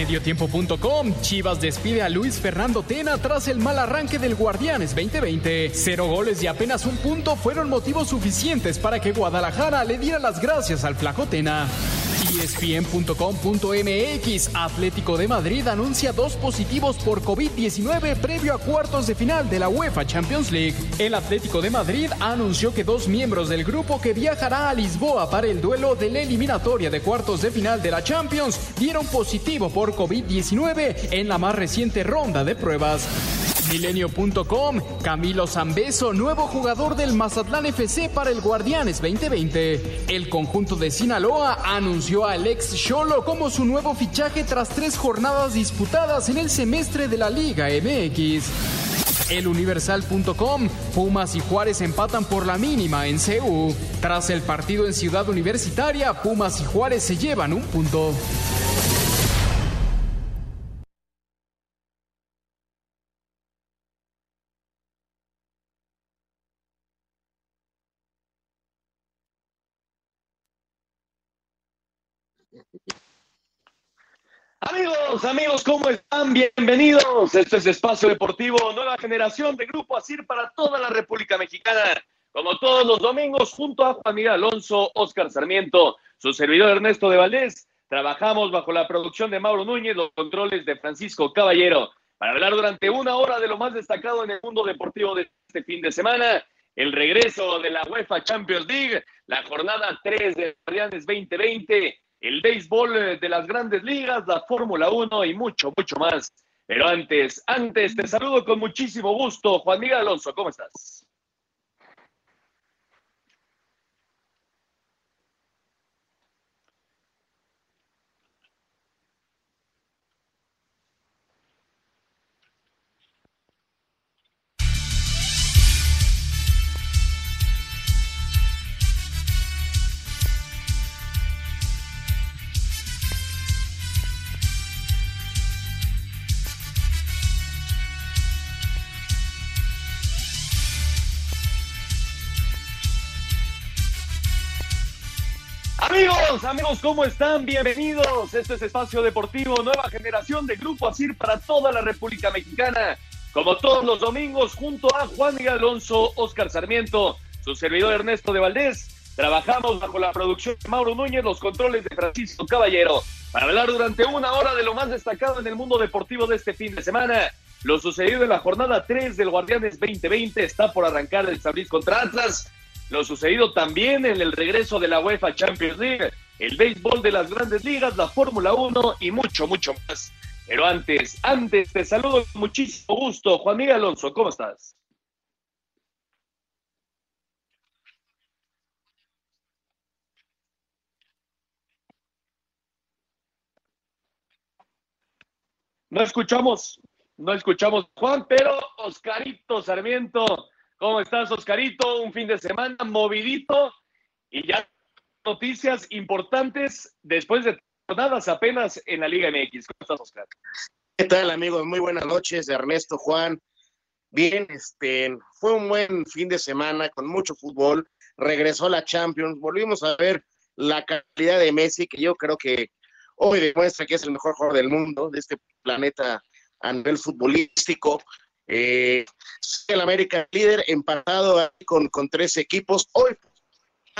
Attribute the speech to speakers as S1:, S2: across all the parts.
S1: Mediotiempo.com Chivas despide a Luis Fernando Tena tras el mal arranque del Guardianes 2020. Cero goles y apenas un punto fueron motivos suficientes para que Guadalajara le diera las gracias al flaco Tena. ESPN.com.mx Atlético de Madrid anuncia dos positivos por COVID-19 previo a cuartos de final de la UEFA Champions League. El Atlético de Madrid anunció que dos miembros del grupo que viajará a Lisboa para el duelo de la eliminatoria de cuartos de final de la Champions dieron positivo por COVID-19 en la más reciente ronda de pruebas. Milenio.com, Camilo Zambeso, nuevo jugador del Mazatlán FC para el Guardianes 2020. El conjunto de Sinaloa anunció a Alex Cholo como su nuevo fichaje tras tres jornadas disputadas en el semestre de la Liga MX. Eluniversal.com, Pumas y Juárez empatan por la mínima en CU. Tras el partido en Ciudad Universitaria, Pumas y Juárez se llevan un punto.
S2: Amigos, ¿cómo están? Bienvenidos. Este es Espacio Deportivo, nueva generación de Grupo Asir para toda la República Mexicana. Como todos los domingos, junto a Miguel Alonso, Oscar Sarmiento, su servidor Ernesto de Valdés, trabajamos bajo la producción de Mauro Núñez, los controles de Francisco Caballero, para hablar durante una hora de lo más destacado en el mundo deportivo de este fin de semana, el regreso de la UEFA Champions League, la jornada 3 de Guardianes 2020 el béisbol eh, de las grandes ligas, la Fórmula 1 y mucho, mucho más. Pero antes, antes te saludo con muchísimo gusto. Juan Miguel Alonso, ¿cómo estás? Amigos, amigos, ¿cómo están? Bienvenidos. Este es Espacio Deportivo, nueva generación de Grupo Asir para toda la República Mexicana. Como todos los domingos, junto a Juan Miguel Alonso, Oscar Sarmiento, su servidor Ernesto de Valdés, trabajamos bajo la producción de Mauro Núñez, los controles de Francisco Caballero, para hablar durante una hora de lo más destacado en el mundo deportivo de este fin de semana. Lo sucedido en la jornada 3 del Guardianes 2020 está por arrancar el San contra Atlas lo sucedido también en el regreso de la UEFA Champions League, el béisbol de las grandes ligas, la Fórmula 1 y mucho, mucho más. Pero antes, antes te saludo con muchísimo gusto. Juan Miguel Alonso, ¿cómo estás? No escuchamos, no escuchamos Juan, pero Oscarito Sarmiento ¿Cómo estás, Oscarito? Un fin de semana movidito y ya noticias importantes después de jornadas apenas en la Liga MX. ¿Cómo estás, Oscar?
S3: ¿Qué tal, amigos? Muy buenas noches, Ernesto, Juan. Bien, este, fue un buen fin de semana con mucho fútbol. Regresó la Champions, volvimos a ver la calidad de Messi, que yo creo que hoy demuestra que es el mejor jugador del mundo, de este planeta a nivel futbolístico. Eh, el América líder empatado con, con tres equipos. Hoy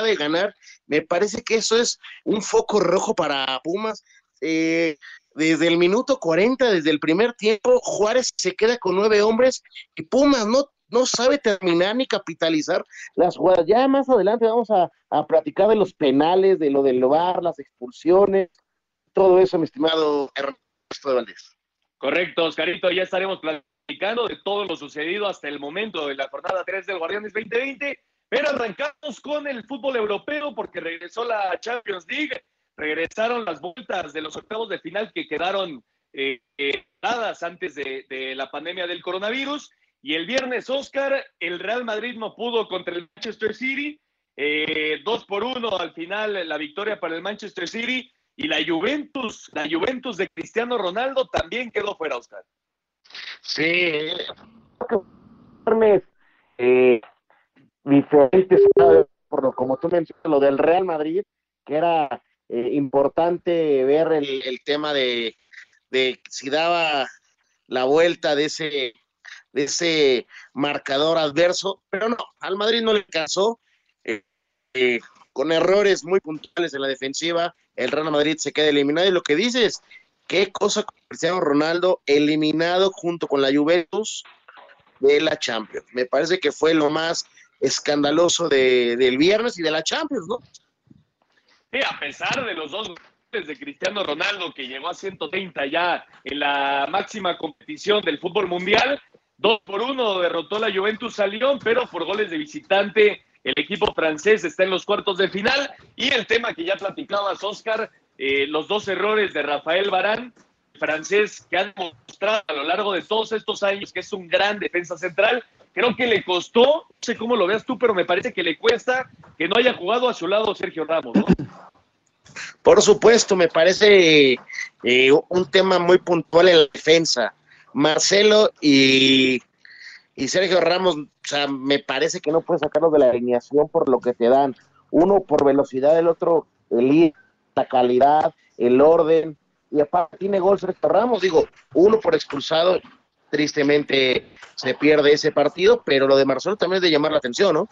S3: de ganar, me parece que eso es un foco rojo para Pumas. Eh, desde el minuto 40, desde el primer tiempo, Juárez se queda con nueve hombres y Pumas no, no sabe terminar ni capitalizar las jugadas. Ya más adelante vamos a, a platicar de los penales, de lo del VAR, las expulsiones, todo eso, mi estimado Ernesto Valdés.
S2: Correcto, Oscarito, ya estaremos platicando de todo lo sucedido hasta el momento de la jornada 3 del Guardianes 2020, pero arrancamos con el fútbol europeo porque regresó la Champions League, regresaron las vueltas de los octavos de final que quedaron eh, eh, dadas antes de, de la pandemia del coronavirus. Y el viernes, Oscar, el Real Madrid no pudo contra el Manchester City. Eh, dos por uno al final la victoria para el Manchester City. Y la Juventus, la Juventus de Cristiano Ronaldo también quedó fuera, Oscar.
S3: Sí, eh, diferentes, por lo como tú mencionas, lo del Real Madrid, que era eh, importante ver el, el tema de, de si daba la vuelta de ese de ese marcador adverso, pero no, al Madrid no le casó, eh, eh, con errores muy puntuales en la defensiva, el Real Madrid se queda eliminado y lo que dices, qué cosa con Cristiano Ronaldo eliminado junto con la Juventus de la Champions. Me parece que fue lo más escandaloso de, del viernes y de la Champions, ¿no?
S2: Sí, a pesar de los dos goles de Cristiano Ronaldo que llegó a 130 ya en la máxima competición del fútbol mundial, Dos por uno derrotó la Juventus a Lyon, pero por goles de visitante el equipo francés está en los cuartos de final. Y el tema que ya platicabas, Oscar, eh, los dos errores de Rafael Barán, francés que ha demostrado a lo largo de todos estos años que es un gran defensa central. Creo que le costó, no sé cómo lo veas tú, pero me parece que le cuesta que no haya jugado a su lado Sergio Ramos, ¿no?
S3: Por supuesto, me parece eh, un tema muy puntual en la defensa. Marcelo y, y Sergio Ramos, o sea, me parece que no puedes sacarlos de la alineación por lo que te dan. Uno por velocidad, el otro el la calidad, el orden. Y aparte tiene gol Sergio Ramos, digo, uno por expulsado, tristemente se pierde ese partido, pero lo de Marcelo también es de llamar la atención, ¿no?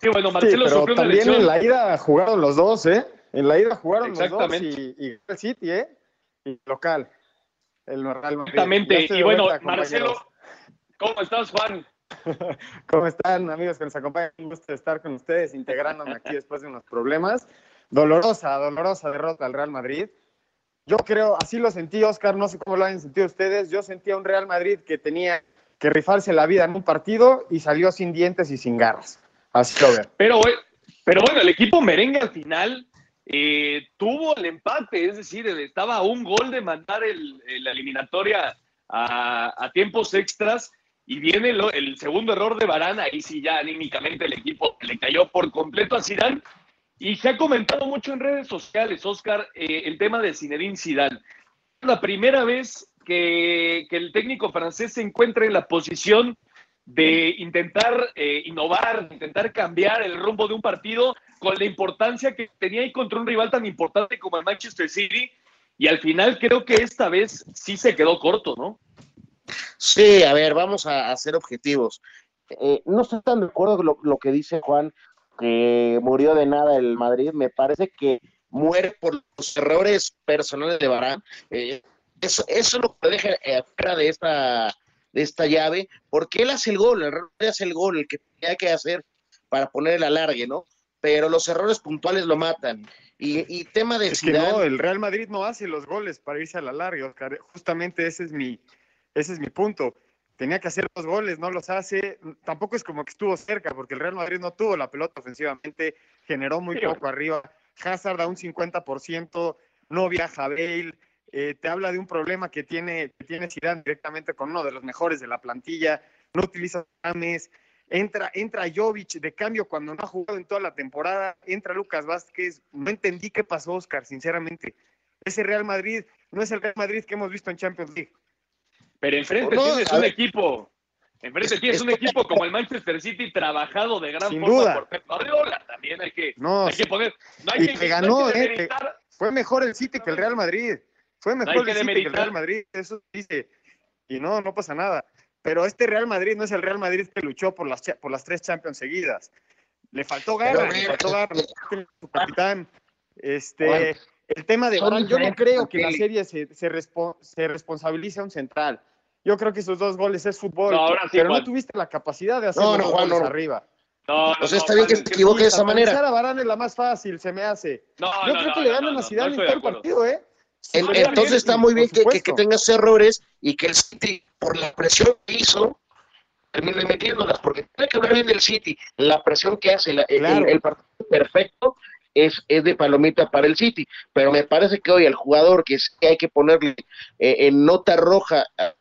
S2: Sí, bueno, Marcelo
S4: sí, pero
S2: sufrió una
S4: también
S2: lesión.
S4: en la ida jugaron los dos, ¿eh? En la ida jugaron los dos
S2: Exactamente.
S4: y, y el City, ¿eh? Y local. El Real Madrid.
S2: Exactamente. Y bueno,
S4: vuelta,
S2: Marcelo. ¿cómo estás, Juan?
S4: ¿Cómo están, amigos que nos acompañan? Un gusto estar con ustedes, integrándome aquí después de unos problemas. Dolorosa, dolorosa derrota al Real Madrid. Yo creo, así lo sentí, Oscar, no sé cómo lo han sentido ustedes. Yo sentía un Real Madrid que tenía que rifarse la vida en un partido y salió sin dientes y sin garras. Así lo veo.
S2: Pero, pero bueno, el equipo merengue al final eh, tuvo el empate, es decir, estaba a un gol de mandar el, el- la eliminatoria a, tiempos extras y viene el segundo error de Varane, ahí sí ya anímicamente el equipo le cayó por completo a Zidane y se ha comentado mucho en redes sociales, Oscar, eh, el tema de Zinedine Zidane. La primera vez que, el técnico francés se encuentra en la posición de intentar eh, innovar, intentar cambiar el rumbo de un partido con la importancia que tenía y contra un rival tan importante como el Manchester City. Y al final creo que esta vez sí se quedó corto, ¿no?
S3: Sí, a ver, vamos a, a ser objetivos. Eh, no estoy tan de acuerdo con lo que dice Juan, que murió de nada el Madrid. Me parece que muere por los errores personales de Barán. Eh, eso, eso es lo que deja eh, fuera de esta, de esta llave, porque él hace el gol, el Madrid hace el gol, el que tenía que hacer para poner el alargue, ¿no? Pero los errores puntuales lo matan. Y, y tema de
S4: Es que
S3: Zidane,
S4: no, el Real Madrid no hace los goles para irse a la larga, Oscar. Justamente ese es mi, ese es mi punto. Tenía que hacer los goles, no los hace. Tampoco es como que estuvo cerca, porque el Real Madrid no tuvo la pelota ofensivamente, generó muy
S2: Sí.
S4: poco arriba. Hazard a un 50%, no viaja Bale. eh, te habla de un problema que tiene, que tiene Zidane directamente con uno de los mejores de la plantilla. No utiliza James. Entra, entra Jovic de cambio cuando no ha jugado en toda la temporada. Entra Lucas Vázquez. No entendí qué pasó, Oscar, sinceramente. Ese Real Madrid no es el Real Madrid que hemos visto en Champions League.
S2: Pero enfrente
S3: No,
S2: tienes un
S3: ver.
S2: equipo, enfrente
S3: Es-
S2: tienes un equipo como el Manchester City trabajado de gran
S4: Sin
S2: forma
S4: duda.
S2: por Pep Guardiola. También hay que,
S4: No,
S2: hay que poner, no hay
S4: y
S2: que,
S4: te
S2: no hay
S4: ganó,
S2: que
S4: eh, Fue mejor el City que el Real Madrid. Fue mejor el
S2: que
S4: City que el. Real Madrid. Eso dice. Y no, no pasa nada. Pero este Real Madrid no es el Real Madrid que luchó por las, por las tres Champions seguidas. Le faltó garra,
S3: Pero,
S4: le faltó garra. Su capitán. Este,
S3: Bueno,
S4: el tema de
S3: son
S4: yo no creo que la serie se, se, respo- se responsabilice a un central. Yo creo que esos dos goles es fútbol,
S2: No, ahora sí,
S4: pero
S2: Juan.
S4: no tuviste la capacidad de hacer
S3: No,
S4: los
S3: no, Juan,
S4: goles
S3: no.
S4: arriba.
S2: No, no,
S3: O sea,
S2: no,
S3: está bien que
S2: Juan,
S3: se
S2: es
S3: equivoque de esa manera.
S4: a Varane es la más fácil, se me hace.
S2: No,
S4: Yo
S2: no,
S4: creo que
S2: no,
S4: le ganan
S2: no,
S4: a Zidane
S2: no
S4: en todo el partido, ¿eh?
S3: El- entonces está muy bien que, que, que
S4: supuesto.
S3: tenga esos errores y que el City, por la presión que hizo, termine metiéndolas, porque tiene que hablar bien del City. La presión que hace, la- el-
S4: Claro.
S3: el, partido perfecto es, es de palomita para el City, pero me parece que hoy el jugador que, es- que hay que ponerle eh, en nota roja a-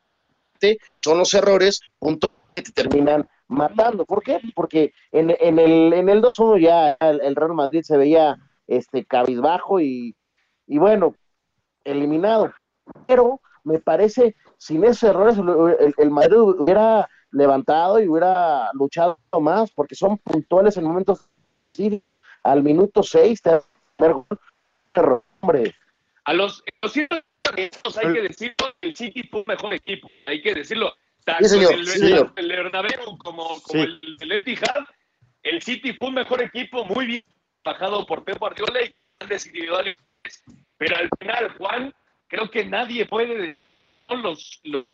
S3: son los errores, puntos que te terminan matando. ¿Por qué? Porque en, en el, en el 2-1 ya el, Real Madrid se veía este cabizbajo y, y bueno, eliminado. Pero me parece, sin esos errores, el, Madrid hubiera levantado y hubiera luchado más, porque son puntuales en momentos al minuto 6 te hombre.
S2: A los, ciertos hay que decirlo, el City fue un mejor equipo, hay que decirlo. Tanto
S3: Sí, señor,
S2: en el,
S3: sí, señor.
S2: el Bernabéu como, como
S4: Sí.
S2: el, el Etihad, el City fue un mejor equipo, muy bien bajado por Pep Guardiola y grandes individuales. Pero al final, Juan, creo que nadie puede decir los, los,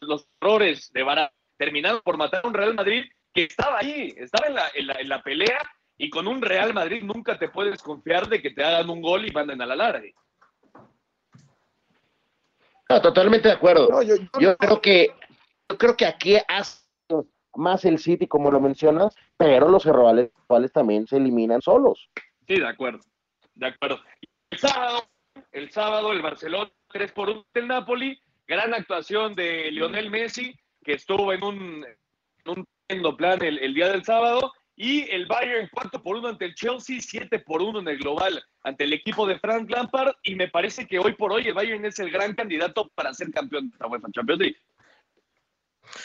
S2: los errores de Varane terminaron por matar a un Real Madrid que estaba ahí, estaba en la, en la, en la pelea y con un Real Madrid nunca te puedes confiar de que te hagan un gol y manden a la larga.
S3: No, totalmente de acuerdo.
S4: No, yo-
S3: yo,
S4: yo-
S3: creo que yo creo que aquí hace más el City, como lo mencionas, pero los errores también se eliminan solos.
S2: Sí, de acuerdo, de acuerdo. El sábado, el sábado el Barcelona 3 por 1 del Napoli, gran actuación de Lionel Messi, que estuvo en un, en un plan el, el día del sábado, y el Bayern 4 por 1 ante el Chelsea, 7 por 1 en el global ante el equipo de Frank Lampard, y me parece que hoy por hoy el Bayern es el gran candidato para ser campeón de la UEFA Champions League.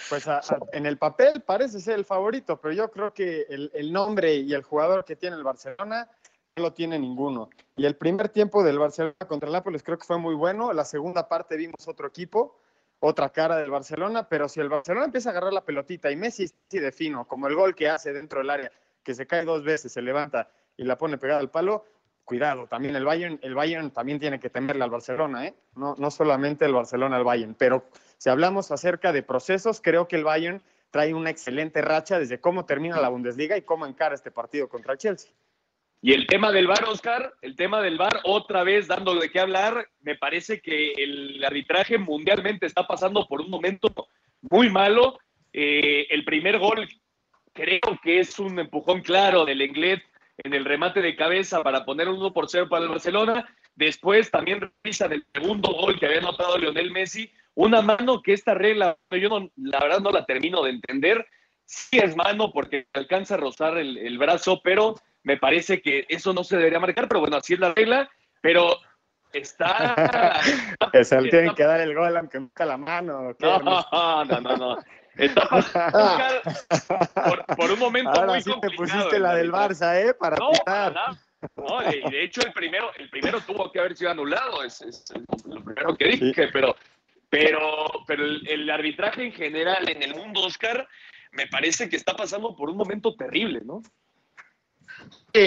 S4: Pues en el papel parece ser el favorito, pero yo creo que el, el nombre y el jugador que tiene el Barcelona no lo tiene ninguno. Y el primer tiempo del Barcelona contra el Nápoles creo que fue muy bueno. La segunda parte vimos otro equipo, otra cara del Barcelona, pero si el Barcelona empieza a agarrar la pelotita y Messi sí de fino, como el gol que hace dentro del área, que se cae dos veces, se levanta y la pone pegada al palo, cuidado, también el Bayern, el Bayern también tiene que temerle al Barcelona, ¿eh? No, no solamente el Barcelona al Bayern, pero si hablamos acerca de procesos, creo que el Bayern trae una excelente racha desde cómo termina la Bundesliga y cómo encara este partido contra el Chelsea.
S2: Y el tema del VAR, Oscar, el tema del VAR, otra vez dando de qué hablar, me parece que el arbitraje mundialmente está pasando por un momento muy malo. Eh, el primer gol creo que es un empujón claro del Englet en el remate de cabeza para poner un 1 por 0 para el Barcelona. Después también revisan el segundo gol que había anotado Lionel Messi. Una mano que esta regla, yo no, la verdad no la termino de entender. Sí es mano porque alcanza a rozar el, el brazo, pero me parece que eso no se debería marcar, pero bueno, así es la regla, pero está...
S4: Le
S2: está-
S4: tienen que dar el gol aunque nunca la mano. ¿qué,
S2: No, no, no, no. Está por, por un momento
S4: Ahora
S2: muy
S4: sí te
S2: complicado
S4: pusiste
S2: el
S4: la del. Barça, ¿eh? Para
S2: No,
S4: pitar.
S2: No, de, de hecho el primero, el primero tuvo que haber sido anulado, es, es lo primero que dije, pero, pero, pero el, el arbitraje en general en el mundo, Oscar, me parece que está pasando por un momento terrible, ¿no?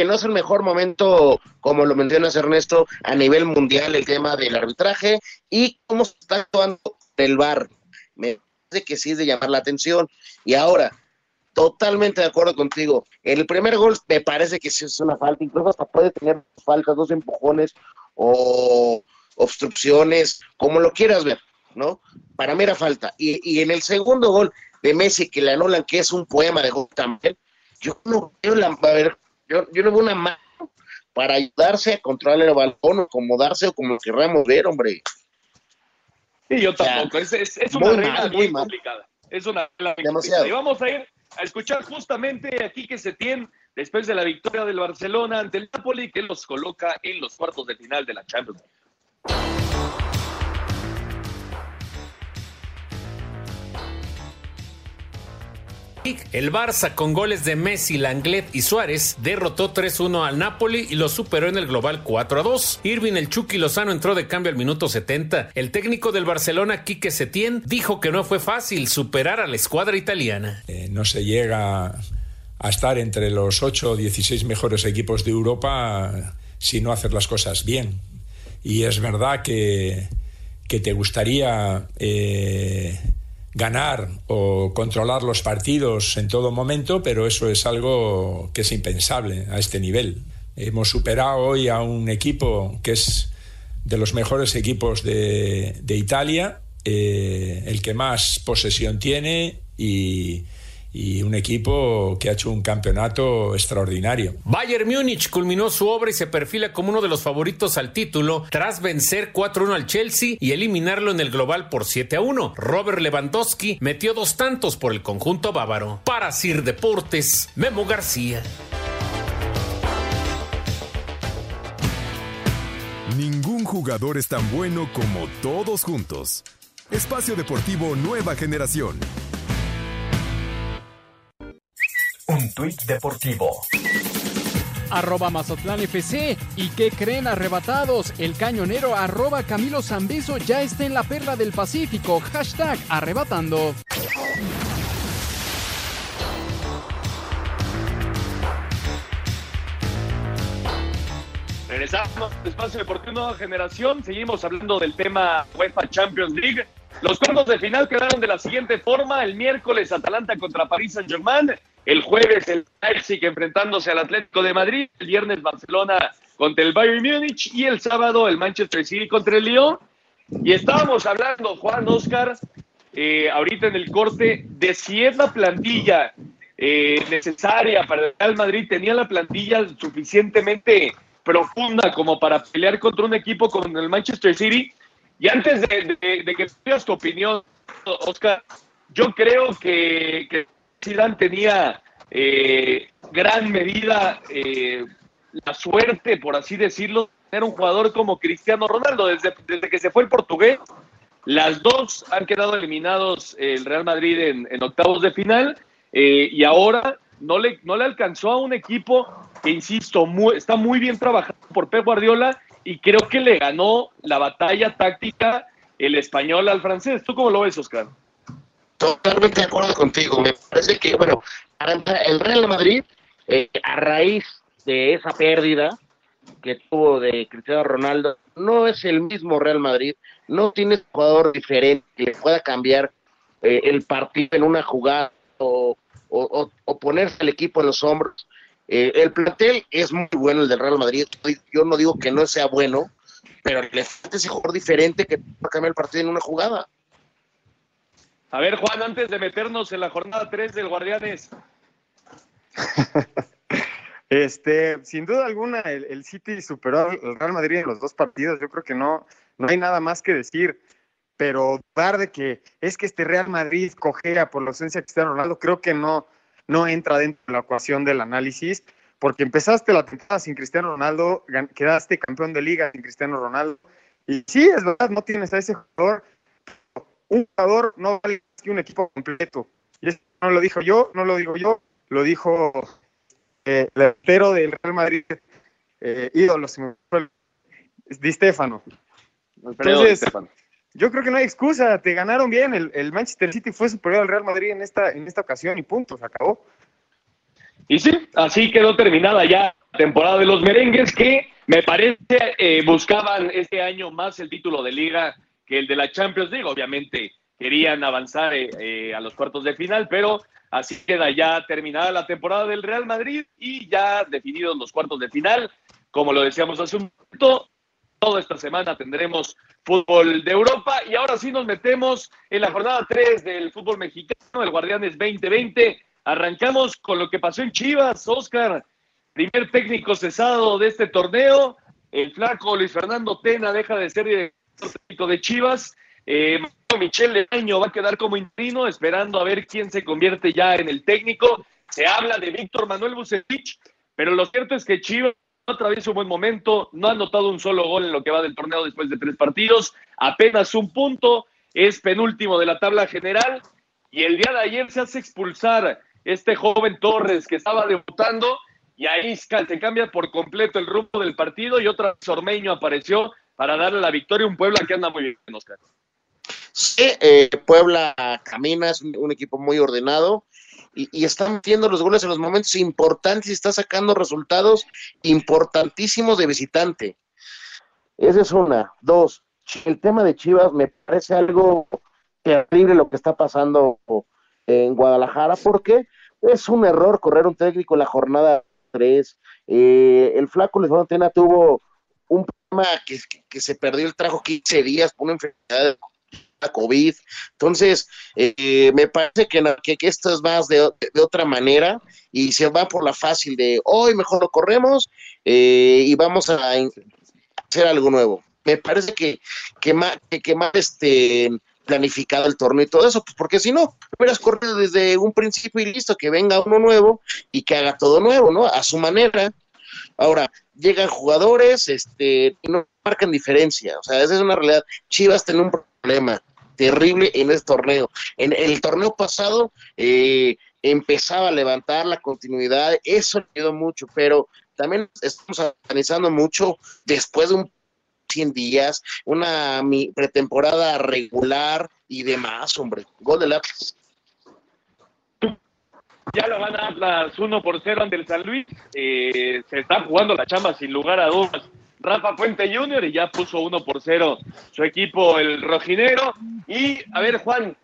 S3: No es el mejor momento, como lo mencionas Ernesto, a nivel mundial el tema del arbitraje y cómo se está actuando el VAR. Me parece que sí es de llamar la atención. Y ahora, totalmente de acuerdo contigo. El primer gol me parece que sí es una falta, incluso hasta puede tener faltas, dos empujones o obstrucciones, como lo quieras ver, ¿no? Para mí era falta. Y, y en el segundo gol de Messi que le anulan, que es un poema de gol también, yo no veo la, yo, yo no veo una mano para ayudarse a controlar el balcón o acomodarse o como querramos ver, hombre.
S2: Sí, yo
S3: sea,
S2: tampoco. Es, es, es una regla
S3: mal, muy mal.
S2: complicada. Es una regla bien
S3: Demasiado.
S2: complicada. Y vamos a ir a escuchar justamente aquí que se tiene después de la victoria del Barcelona ante el Napoli, que los coloca en los cuartos de final de la Champions.
S5: El Barça con goles de Messi, Langlet y Suárez derrotó 3-1 al Napoli y lo superó en el global 4-2. Irving el Chucky Lozano entró de cambio al minuto 70. El técnico del Barcelona, Quique Setién, dijo que no fue fácil superar a la escuadra italiana.
S6: Eh, no se llega a estar entre los 8 o 16 mejores equipos de Europa si no hacer las cosas bien. Y es verdad que, que te gustaría eh, ganar o controlar los partidos en todo momento, pero eso es algo que es impensable a este nivel. Hemos superado hoy a un equipo que es de los mejores equipos de, de Italia, eh, el que más posesión tiene y, y un equipo que ha hecho un campeonato extraordinario.
S5: Bayern Múnich culminó su obra y se perfila como uno de los favoritos al título tras vencer 4-1 al Chelsea y eliminarlo en el global por 7-1. Robert Lewandowski metió dos tantos por el conjunto bávaro. Para Sir Deportes, Memo García.
S7: Ningún jugador es tan bueno como todos juntos. Espacio Deportivo Nueva Generación.
S8: Un tuit deportivo.
S1: Arroba Mazatlán FC. ¿Y qué creen arrebatados? El cañonero arroba Camilo Zambeso ya está en la perla del Pacífico. Hashtag arrebatando.
S2: Regresamos al Espacio Deportivo Nueva Generación. Seguimos hablando del tema UEFA Champions League. Los cuartos de final quedaron de la siguiente forma. El miércoles Atalanta contra París Saint-Germain. El jueves el Leipzig enfrentándose al Atlético de Madrid. El viernes Barcelona contra el Bayern Múnich. Y el sábado el Manchester City contra el Lyon. Y estábamos hablando, Juan Oscar, eh, ahorita en el corte, de si es la plantilla eh, necesaria para el Real Madrid. Tenía la plantilla suficientemente profunda como para pelear contra un equipo como el Manchester City. Y antes de, que digas tu opinión, Oscar, yo creo que Zidane tenía eh, gran medida eh, la suerte, por así decirlo, de tener un jugador como Cristiano Ronaldo. Desde, que se fue el portugués, las dos han quedado eliminados el Real Madrid en, en octavos de final eh, y ahora no le, no le alcanzó a un equipo que, insisto, muy, está muy bien trabajado por Pep Guardiola y creo que le ganó la batalla táctica el español al francés. ¿Tú cómo lo ves, Oscar?
S3: Totalmente de acuerdo contigo. Me parece que, bueno, el Real Madrid, eh, a raíz de esa pérdida que tuvo de Cristiano Ronaldo, no es el mismo Real Madrid, no tiene jugador diferente que pueda cambiar eh, el partido en una jugada o, o, o, ponerse el equipo en los hombros. Eh, el plantel es muy bueno, el del Real Madrid. Yo no digo que no sea bueno, pero le falta ese jugador diferente que pueda cambiar el partido en una jugada.
S2: A ver, Juan, antes de meternos en la jornada 3 del Guardianes.
S4: este, sin duda alguna, el, City superó al Real Madrid en los dos partidos. Yo creo que no, no hay nada más que decir. Pero dar de que es que este Real Madrid cojea por la ausencia de Cristiano Ronaldo, creo que no, no entra dentro de la ecuación del análisis, porque empezaste la temporada sin Cristiano Ronaldo, quedaste campeón de liga sin Cristiano Ronaldo. Y sí, es verdad, no tienes a ese jugador un jugador no vale que un equipo completo. Y eso no lo dijo yo, no lo digo yo, lo dijo eh, el arquero del Real Madrid, eh, ídolo, Di Stefano. Entonces, yo creo que no hay excusa, te ganaron bien, el, el, Manchester City fue superior al Real Madrid en esta, en esta ocasión y punto, se acabó.
S2: Y sí, así quedó terminada ya la temporada de los merengues que me parece eh, buscaban este año más el título de liga que el de la Champions League. Obviamente querían avanzar eh, eh, a los cuartos de final, pero así queda ya terminada la temporada del Real Madrid y ya definidos los cuartos de final. Como lo decíamos hace un momento, toda esta semana tendremos fútbol de Europa y ahora sí nos metemos en la jornada 3 del fútbol mexicano, el Guardianes 2020. Arrancamos con lo que pasó en Chivas, Oscar, primer técnico cesado de este torneo. El flaco Luis Fernando Tena deja de ser de Chivas. Eh, Michel Leaño va a quedar como interino, esperando a ver quién se convierte ya en el técnico. Se habla de Víctor Manuel Bucetich, pero lo cierto es que Chivas no atraviesa un buen momento, no ha anotado un solo gol en lo que va del torneo después de tres partidos, apenas un punto, es penúltimo de la tabla general. Y el día de ayer se hace expulsar este joven Torres que estaba debutando. Y ahí se cambia por completo el rumbo del partido y otra Sormeño apareció para darle la victoria a un Puebla que anda muy bien, Oscar.
S3: Sí, eh, Puebla camina, es un, equipo muy ordenado y, está metiendo los goles en los momentos importantes y está sacando resultados importantísimos de visitante. Esa es una. Dos, el tema de Chivas me parece algo terrible lo que está pasando en Guadalajara, porque es un error correr un técnico en la jornada 3. Eh, el flaco Luis Fernando tuvo un problema que, que, se perdió el trajo 15 días por una enfermedad de COVID. Entonces, eh, me parece que, que, esto es más de, otra manera y se va por la fácil de hoy mejor lo corremos eh, y vamos a hacer algo nuevo. Me parece que, que más, que, más este, planificado el torneo y todo eso, pues porque si no, hubieras corrido desde un principio y listo, que venga uno nuevo y que haga todo nuevo, ¿no? A su manera. Ahora, llegan jugadores, este, no marcan diferencia, o sea, esa es una realidad. Chivas tiene un problema terrible en este torneo. En el torneo pasado eh, empezaba a levantar la continuidad, eso ayudó mucho, pero también estamos analizando mucho después de un 100 días, una pretemporada regular y demás, hombre. Gol del Atlas.
S2: Ya lo van a Atlas 1 por 0 ante el San Luis. Eh, se está jugando la chamba sin lugar a dudas. Rafa Fuente Jr. y ya puso 1 por 0 su equipo, el rojinero. Y, a ver, Juan,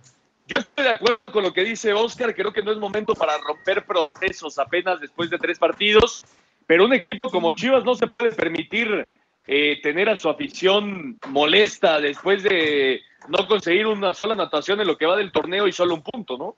S2: yo estoy de acuerdo con lo que dice Oscar. Creo que no es momento para romper procesos apenas después de tres partidos. Pero un equipo como Chivas no se puede permitir eh, tener a su afición molesta después de no conseguir una sola anotación en lo que va del torneo y solo un punto, ¿no?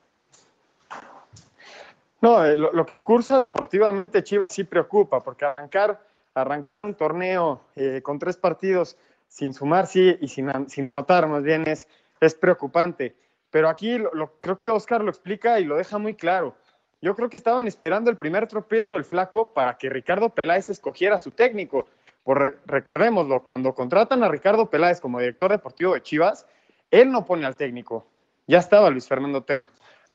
S4: No, eh, lo, que cursa deportivamente Chivas sí preocupa, porque arrancar, arrancar un torneo eh, con tres partidos sin sumar, sí, y sin, sin anotar más bien es, es preocupante. Pero aquí lo, creo que Oscar lo explica y lo deja muy claro. Yo creo que estaban esperando el primer tropiezo del flaco para que Ricardo Peláez escogiera su técnico. Por, recordémoslo, cuando contratan a Ricardo Peláez como director deportivo de Chivas, él no pone al técnico. Ya estaba Luis Fernando Tena.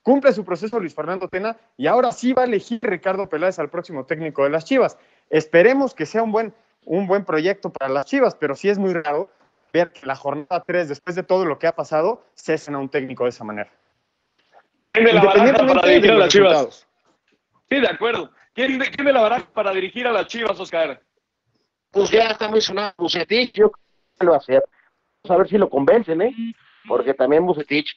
S4: Cumple su proceso Luis Fernando Tena y ahora sí va a elegir Ricardo Peláez al próximo técnico de las Chivas. Esperemos que sea un buen, un buen proyecto para las Chivas, pero sí es muy raro ver que la jornada 3, después de todo lo que ha pasado, cesen a un técnico de esa manera.
S2: ¿Quién de la baraja para dirigir a las Chivas? Sí, de acuerdo. ¿Quién de, quién de la baraja para dirigir a las Chivas, Oscar?
S3: pues ya está muy sonado Bucetich, yo creo que lo va a hacer. Vamos a ver si lo convencen, ¿eh? Porque también Bucetich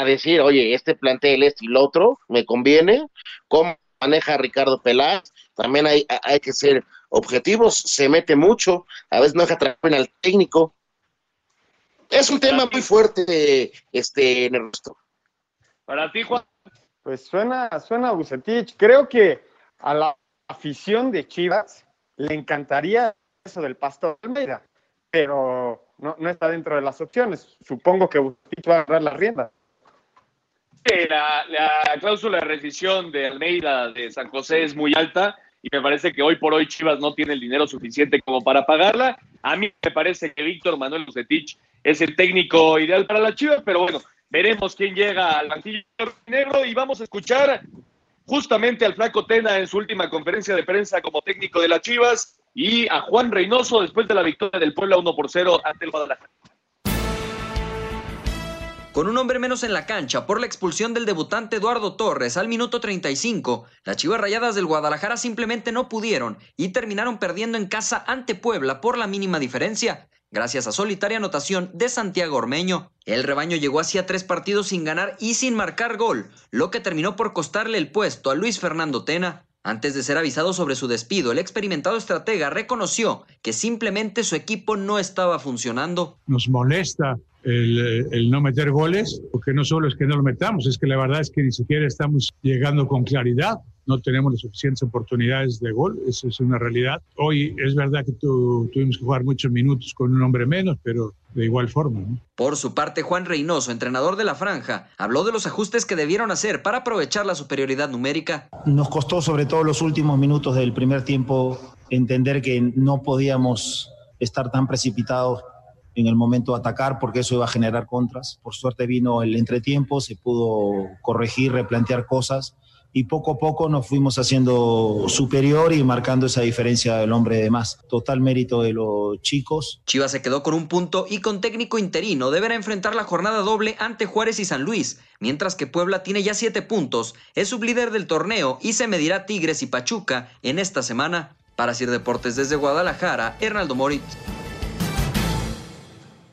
S3: a decir, oye, este plantel, este y lo otro, me conviene. ¿Cómo maneja Ricardo Peláez? También hay, hay que ser objetivos, se mete mucho, a veces no deja trabajar al técnico. Es un tema muy fuerte, este, Ernesto.
S2: Para ti, Juan.
S4: Pues suena, suena Bucetich. Creo que a la afición de Chivas le encantaría eso del Pastor Almeida, pero no, está dentro de las opciones. Supongo que va a agarrar la rienda.
S2: La, la cláusula de rescisión de Almeida de San José es muy alta y me parece que hoy por hoy Chivas no tiene el dinero suficiente como para pagarla. A mí me parece que Víctor Manuel Lucetich es el técnico ideal para la Chivas, pero bueno, veremos quién llega al banquillo negro y vamos a escuchar justamente al Flaco Tena en su última conferencia de prensa como técnico de las Chivas y a Juan Reynoso después de la victoria del Puebla 1 por 0 ante el Guadalajara.
S9: Con un hombre menos en la cancha por la expulsión del debutante Eduardo Torres al minuto 35, las Chivas Rayadas del Guadalajara simplemente no pudieron y terminaron perdiendo en casa ante Puebla por la mínima diferencia gracias a solitaria anotación de Santiago Ormeño. El rebaño llegó hacia tres partidos sin ganar y sin marcar gol, lo que terminó por costarle el puesto a Luis Fernando Tena. Antes de ser avisado sobre su despido, el experimentado estratega reconoció que simplemente su equipo no estaba funcionando.
S10: Nos molesta el, no meter goles, porque no solo es que no lo metamos, es que la verdad es que ni siquiera estamos llegando con claridad no tenemos las suficientes oportunidades de gol, eso es una realidad. Hoy es verdad que tuvimos que jugar muchos minutos con un hombre menos, pero de igual forma.
S9: Por su parte, Juan Reynoso, entrenador de la franja, habló de los ajustes que debieron hacer para aprovechar la superioridad numérica.
S11: Nos costó sobre todo los últimos minutos del primer tiempo entender que no podíamos estar tan precipitados en el momento de atacar porque eso iba a generar contras. Por suerte vino el entretiempo, se pudo corregir, replantear cosas y poco a poco nos fuimos haciendo superior y marcando esa diferencia del hombre de más. Total mérito de los chicos.
S9: Chivas se quedó con un punto y con técnico interino deberá enfrentar la jornada doble ante Juárez y San Luis, mientras que Puebla tiene ya siete puntos, es sublíder del torneo y se medirá Tigres y Pachuca en esta semana. Para Sir Deportes desde Guadalajara, Hernaldo Moritz.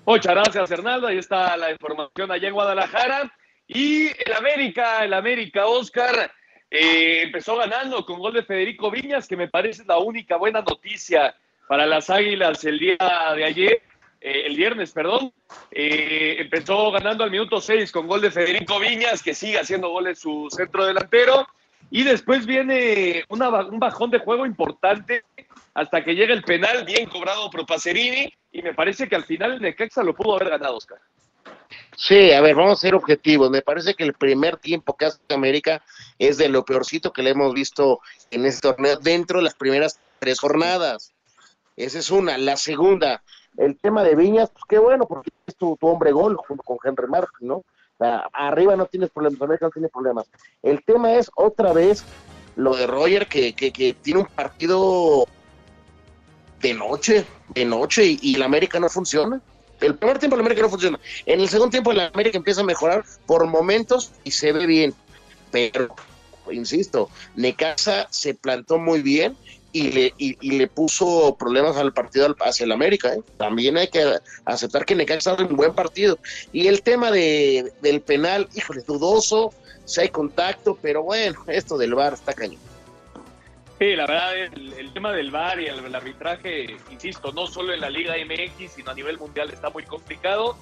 S2: Muchas gracias, Hernando. Ahí está la información allá en Guadalajara. Y el América, el América, Oscar, eh, empezó ganando con gol de Federico Viñas, que me parece la única buena noticia para las Águilas el día de ayer, eh, el viernes, perdón. Eh, empezó ganando al minuto 6 con gol de Federico Viñas, que sigue haciendo goles su centro delantero. Y después viene una, un bajón de juego importante hasta que llega el penal bien cobrado por Pacerini. Y me parece que al final el Necaxa lo pudo haber ganado, Oscar.
S3: Sí, a ver, vamos a ser objetivos. Me parece que el primer tiempo que hace América es de lo peorcito que le hemos visto en este torneo dentro de las primeras tres jornadas. Esa es una. La segunda, el tema de Viñas, pues qué bueno, porque es tu, tu hombre gol junto con Henry Martin, ¿no? O sea, arriba no tienes problemas, América no tiene problemas. El tema es otra vez lo de Roger, que, que, que tiene un partido de noche, de noche, y, la América no funciona. El primer tiempo la América no funciona. En el segundo tiempo la América empieza a mejorar por momentos y se ve bien. Pero, insisto, Necaxa se plantó muy bien y le, y, y le puso problemas al partido hacia el América. ¿eh? También hay que aceptar que Necaxa hace un buen partido. Y el tema de, del penal, híjole, dudoso, si hay contacto, pero bueno, esto del VAR está cañón.
S2: Sí, la verdad, el, el tema del VAR y el, arbitraje, insisto, no solo en la Liga MX, sino a nivel mundial está muy complicado.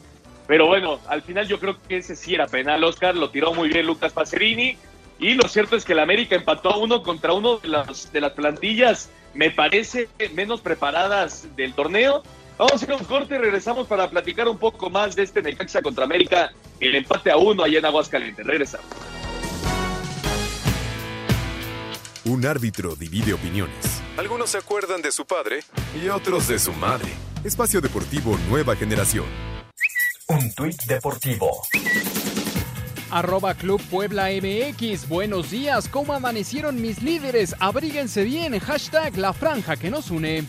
S2: Pero bueno, al final yo creo que ese sí era penal, Oscar, lo tiró muy bien Lucas Pacerini. Y lo cierto es que el América empató a uno contra uno de las, de las plantillas, me parece, menos preparadas del torneo. Vamos a hacer un corte y regresamos para platicar un poco más de este Necaxa contra América, el empate a uno allá en Aguascalientes. Regresamos.
S7: Un árbitro divide opiniones. Algunos se acuerdan de su padre y otros de su madre. Espacio Deportivo Nueva Generación.
S8: Un tuit deportivo.
S1: Arroba Club Puebla MX. Buenos días. ¿Cómo amanecieron mis líderes? Abríguense bien. Hashtag la franja que nos une.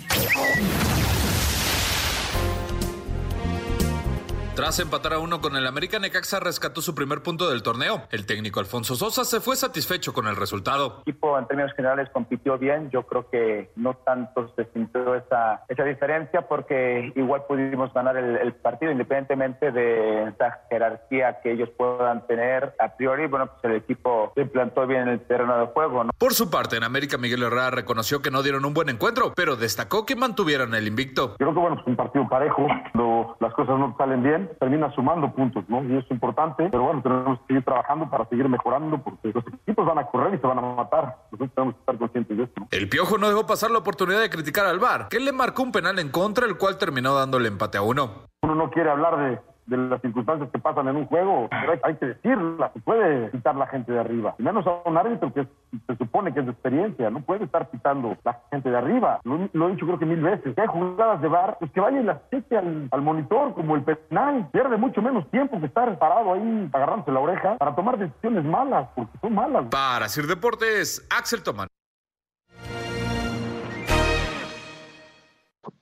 S12: Tras empatar a uno con el América, Necaxa rescató su primer punto del torneo. El técnico Alfonso Sosa se fue satisfecho con el resultado.
S13: El equipo en términos generales compitió bien. Yo creo que no tanto se sintió esa, esa diferencia porque igual pudimos ganar el, el partido independientemente de esa jerarquía que ellos puedan tener a priori. Bueno, pues el equipo se plantó bien en el terreno de juego. ¿no?
S12: Por su parte, en América, Miguel Herrera reconoció que no dieron un buen encuentro, pero destacó que mantuvieron el invicto.
S14: Yo creo que bueno, es un partido parejo, cuando las cosas no salen bien, termina sumando puntos, ¿no? Y es importante, pero bueno, tenemos que seguir trabajando para seguir mejorando, porque los equipos van a correr y se van a matar. Nosotros tenemos que estar conscientes de esto. ¿no?
S12: El Piojo no dejó pasar la oportunidad de criticar al VAR, que le marcó un penal en contra, el cual terminó dándole empate a uno.
S14: Uno no quiere hablar de, de las circunstancias que pasan en un juego, pero hay, hay que decirlas, se puede quitar la gente de arriba, y menos a un árbitro que es- se supone que es de experiencia, no puede estar quitando la gente de arriba, lo, lo he dicho creo que mil veces, que hay jugadas de bar, pues que vaya y las cheque al, al monitor como el penal, pierde mucho menos tiempo que estar parado ahí agarrándose la oreja para tomar decisiones malas, porque son malas.
S12: Para Sir Deportes, Axel Tomán.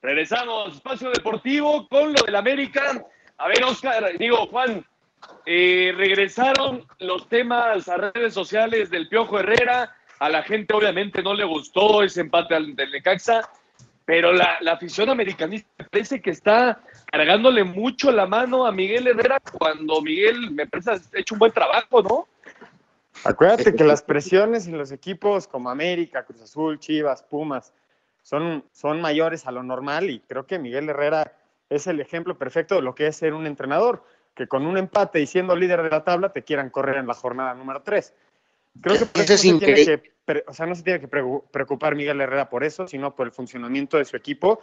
S2: Regresamos, espacio deportivo con lo del América. A ver, Oscar, digo, Juan, eh, regresaron los temas a redes sociales del Piojo Herrera. A la gente obviamente no le gustó ese empate al, del Necaxa, pero la, la afición americanista parece que está cargándole mucho la mano a Miguel Herrera cuando Miguel me parece ha hecho un buen trabajo, ¿no?
S4: Acuérdate que las presiones en los equipos como América, Cruz Azul, Chivas, Pumas, son, son mayores a lo normal y creo que Miguel Herrera es el ejemplo perfecto de lo que es ser un entrenador, que con un empate y siendo líder de la tabla te quieran correr en la jornada número 3. Creo que, por
S3: Eso
S4: eso
S3: es
S4: no se tiene que o sea, no se tiene que preocupar Miguel Herrera por eso, sino por el funcionamiento de su equipo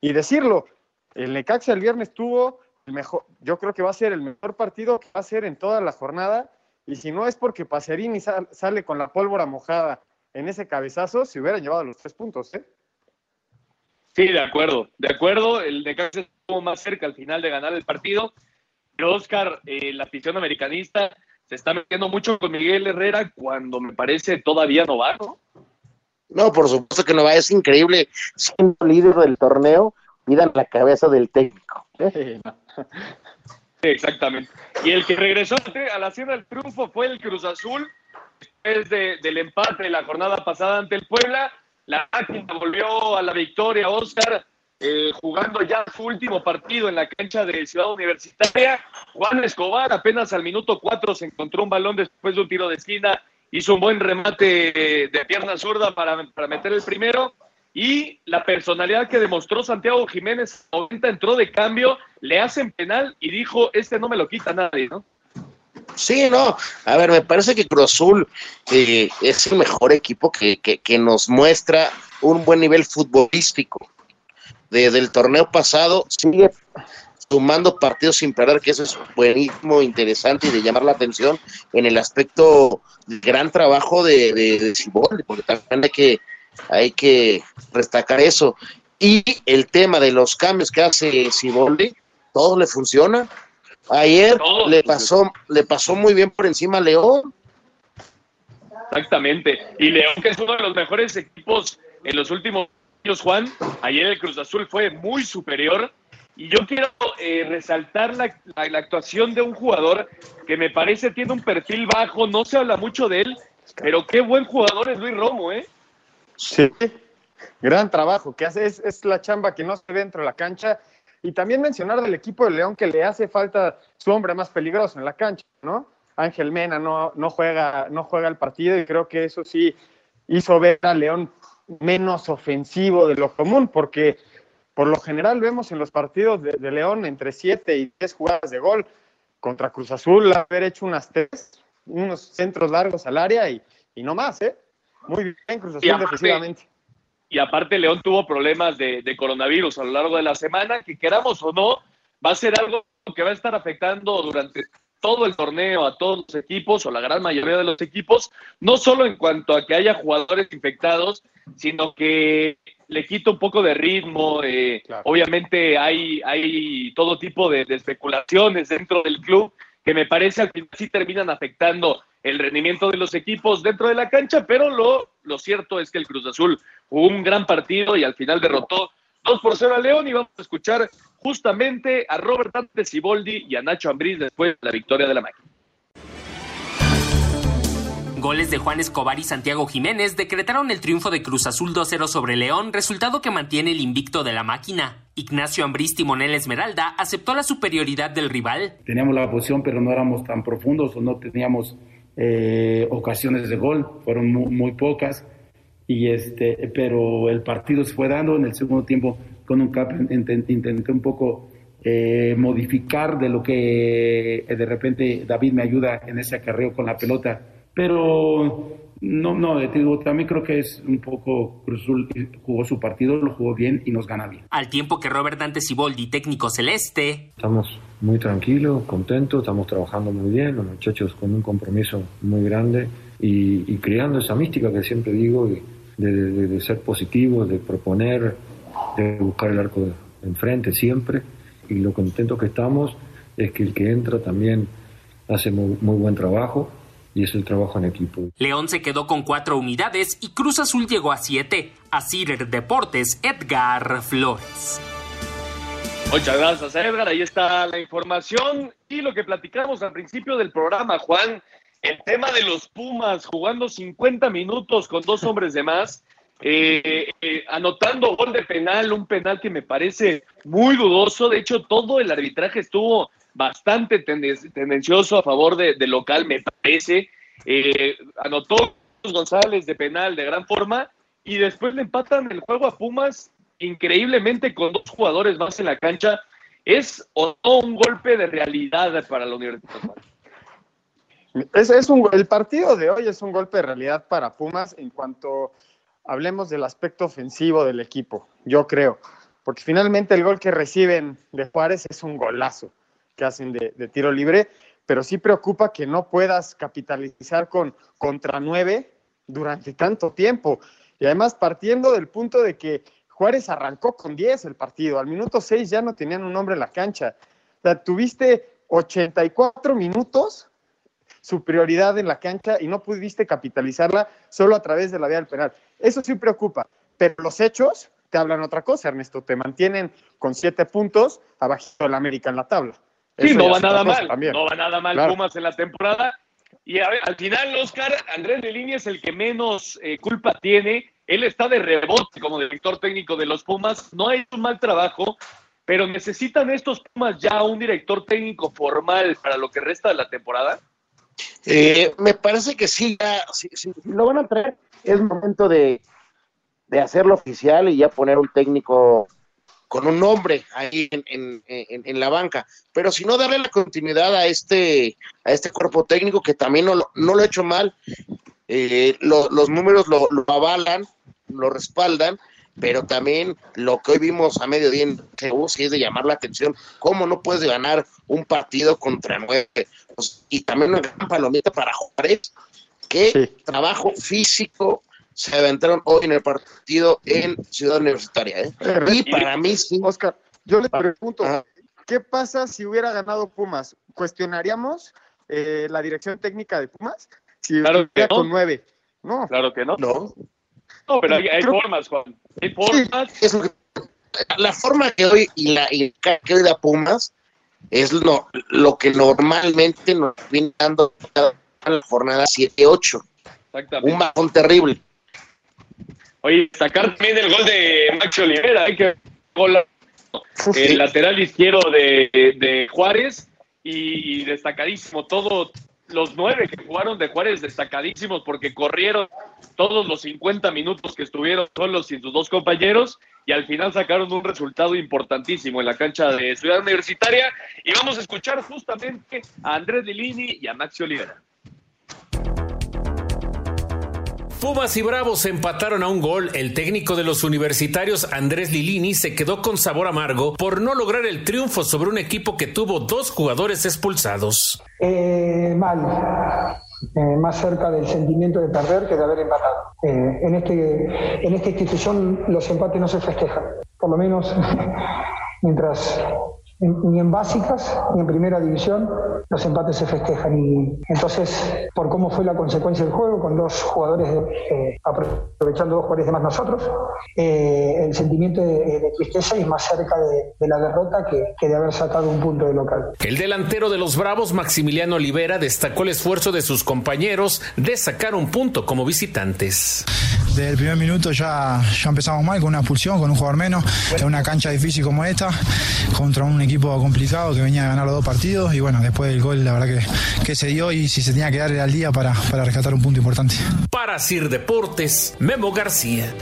S4: y decirlo. El Necaxa el viernes tuvo el mejor, yo creo que va a ser el mejor partido que va a ser en toda la jornada y si no es porque Pacerini sal- sale con la pólvora mojada en ese cabezazo, se hubieran llevado los tres puntos, ¿eh?
S2: Sí, de acuerdo, de acuerdo. El Necaxa estuvo más cerca al final de ganar el partido. Pero Oscar, eh, la afición americanista se está metiendo mucho con Miguel Herrera cuando me parece todavía no va, ¿no?
S3: No, por supuesto que no va, es increíble. Siendo líder del torneo, pidan la cabeza del técnico.
S2: Sí, exactamente. Y el que regresó a la Sierra del Triunfo fue el Cruz Azul, después de- del empate de la jornada pasada ante el Puebla. La máquina volvió a la victoria, Oscar. eh, jugando ya su último partido en la cancha de Ciudad Universitaria. Juan Escobar apenas al minuto cuatro se encontró un balón después de un tiro de esquina, hizo un buen remate de pierna zurda para, para meter el primero. Y la personalidad que demostró Santiago Jiménez, ahorita entró de cambio, le hacen penal y dijo, este no me lo quita nadie, ¿no?
S3: Sí, no. A ver, me parece que Cruz Azul eh, es el mejor equipo que, que, nos muestra un buen nivel futbolístico. Desde el torneo pasado sigue sumando partidos sin perder, que eso es buenísimo, interesante y de llamar la atención en el aspecto del gran trabajo de, de, de Ciboldi, porque también hay que, hay que destacar eso. Y el tema de los cambios que hace Ciboldi, todo le funciona Ayer le pasó, le pasó muy bien por encima a León.
S2: Exactamente. Y León, que es uno de los mejores equipos en los últimos años, Juan, ayer el Cruz Azul fue muy superior. Y yo quiero eh, resaltar la, la, la, actuación de un jugador que me parece tiene un perfil bajo, no se habla mucho de él, pero qué buen jugador es Luis Romo, ¿eh?
S4: Sí, gran trabajo que hace, es, es la chamba que no se ve dentro de la cancha y también mencionar del equipo de León que le hace falta su hombre más peligroso en la cancha, ¿no? Ángel Mena no, no, juega, no juega el partido y creo que eso sí hizo ver a León menos ofensivo de lo común, porque por lo general vemos en los partidos de, de León entre 7 y 10 jugadas de gol contra Cruz Azul, haber hecho unas tres, unos centros largos al área y, y no más, ¿eh? Muy bien Cruz Azul defensivamente
S2: y aparte León tuvo problemas de, de, coronavirus a lo largo de la semana, que queramos o no, va a ser algo que va a estar afectando durante todo el torneo a todos los equipos o la gran mayoría de los equipos, no solo en cuanto a que haya jugadores infectados, sino que le quita un poco de ritmo. Eh, claro. Obviamente hay, hay todo tipo de, de, especulaciones dentro del club que me parece al final sí terminan afectando el rendimiento de los equipos dentro de la cancha, pero lo, lo cierto es que el Cruz Azul jugó un gran partido y al final derrotó 2 por 0 a León y vamos a escuchar justamente a Robert Dante Siboldi y a Nacho Ambriz después de la victoria de la máquina.
S15: Goles de Juan Escobar y Santiago Jiménez decretaron el triunfo de Cruz Azul 2-0 sobre León, resultado que mantiene el invicto de la máquina. Ignacio Ambriz Timonel Esmeralda aceptó la superioridad del rival.
S16: Teníamos la posición, pero no éramos tan profundos o no teníamos eh, ocasiones de gol, fueron muy, muy, pocas, y este, pero el partido se fue dando en el segundo tiempo con un cap, intenté un poco eh, modificar de lo que eh, de repente David me ayuda en ese acarreo con la pelota, pero no, no, digo, también creo que es un poco Cruzul jugó su partido, lo jugó bien y nos gana bien.
S15: Al tiempo que Robert Dante Siboldi, técnico celeste.
S17: Estamos muy tranquilos, contentos, estamos trabajando muy bien, los muchachos con un compromiso muy grande y, y creando esa mística que siempre digo de, de, de, ser positivos, de proponer, de buscar el arco de enfrente siempre. Y lo contentos que estamos es que el que entra también hace muy, muy buen trabajo y es el trabajo en equipo.
S15: León se quedó con cuatro unidades y Cruz Azul llegó a siete. A Cider Deportes, Edgar Flores.
S2: Muchas gracias, Edgar. Ahí está la información y lo que platicamos al principio del programa, Juan. El tema de los Pumas jugando 50 minutos con dos hombres de más, eh, eh, anotando gol de penal, un penal que me parece muy dudoso. De hecho, todo el arbitraje estuvo bastante tendencioso a favor de, de local, me parece. Eh, anotó González de penal de gran forma y después le empatan el juego a Pumas increíblemente con dos jugadores más en la cancha. ¿Es o no un golpe de realidad para la Universidad?
S4: Es, es un, el partido de hoy es un golpe de realidad para Pumas en cuanto hablemos del aspecto ofensivo del equipo, yo creo, porque finalmente el gol que reciben de Juárez es un golazo que hacen de, de, tiro libre, pero sí preocupa que no puedas capitalizar con contra nueve durante tanto tiempo. Y además partiendo del punto de que Juárez arrancó con 10 el partido, al minuto 6 ya no tenían un hombre en la cancha. O sea, tuviste 84 minutos su prioridad en la cancha y no pudiste capitalizarla solo a través de la vía del penal. Eso sí preocupa, pero los hechos te hablan otra cosa, Ernesto, te mantienen con siete puntos abajo del América en la tabla.
S2: Sí, no va nada mal, también. no va nada mal. Pumas en la temporada. Y a ver, al final, Oscar, Andrés de Línea es el que menos eh, culpa tiene. Él está de rebote como director técnico de los Pumas. No ha hecho un mal trabajo, pero necesitan estos Pumas ya un director técnico formal para lo que resta de la temporada.
S3: Eh, me parece que sí, ya, si, si- si lo van a traer, es momento de, de hacerlo oficial y ya poner un técnico con un nombre ahí en, en- en- en la banca. Pero si no, darle la continuidad a este, a este cuerpo técnico que también no, lo- no lo ha hecho mal. Eh, lo- los números lo, lo avalan, lo respaldan, pero también lo que hoy vimos a mediodía en sí es de llamar la atención. ¿Cómo no puedes ganar un partido contra nueve? Pues, y también una gran palomita para Juárez. Qué trabajo físico se aventaron hoy en el partido en Ciudad Universitaria. ¿eh? Y para mí sí.
S4: Oscar, yo le pregunto, ¿qué pasa si hubiera ganado Pumas? ¿Cuestionaríamos eh, la dirección técnica de Pumas? Si
S2: Claro que no.
S4: con nueve. No.
S2: Claro que no.
S3: No.
S2: No, pero hay, hay
S4: Creo-
S2: formas, Juan. Hay formas.
S3: Es lo que- la forma que hoy y la y que hoy da Pumas es lo, lo que normalmente nos viene dando cada jornada 7-8.
S2: Exactamente.
S3: Un bajón terrible.
S2: Oye, sacar también el gol de Maxi Olivera, hay que gol el lateral izquierdo de, de Juárez y, y destacadísimo. Todos los nueve que jugaron de Juárez destacadísimos porque corrieron todos los 50 minutos que estuvieron solos sin sus dos compañeros y al final sacaron un resultado importantísimo en la cancha de Ciudad Universitaria. Y vamos a escuchar justamente a Andrés Lilini y a Maxi Olivera.
S5: Pumas y Bravos empataron a un gol. El técnico de los universitarios, Andrés Lilini, se quedó con sabor amargo por no lograr el triunfo sobre un equipo que tuvo dos jugadores expulsados.
S18: Eh, mal, Eh, más cerca del sentimiento de perder que de haber empatado. Eh, en, este, en esta institución los empates no se festejan, por lo menos mientras en- ni en básicas ni en primera división los empates se festejan. Y entonces, por cómo fue la consecuencia del juego, con dos jugadores, eh, aprovechando dos jugadores de más nosotros, eh, el sentimiento de, de tristeza y más cerca de, de la derrota que, que de haber sacado un punto de local.
S5: El delantero de los Bravos, Maximiliano Olivera, destacó el esfuerzo de sus compañeros de sacar un punto como visitantes.
S19: Desde el primer minuto ya, ya empezamos mal con una expulsión, con un jugador menos, en una cancha difícil como esta, contra un equipo complicado que venía a ganar los dos partidos y bueno, después del gol la verdad que, que se dio y si se tenía que dar era al día para, para rescatar un punto importante.
S5: Para Sir Deportes, Memo García.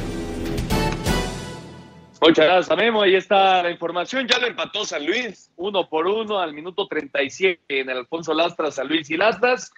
S2: Muchas gracias, Memo. Ahí está la información. Ya lo empató San Luis, uno por uno al minuto 37 en el Alfonso Lastra, San Luis y Lastas.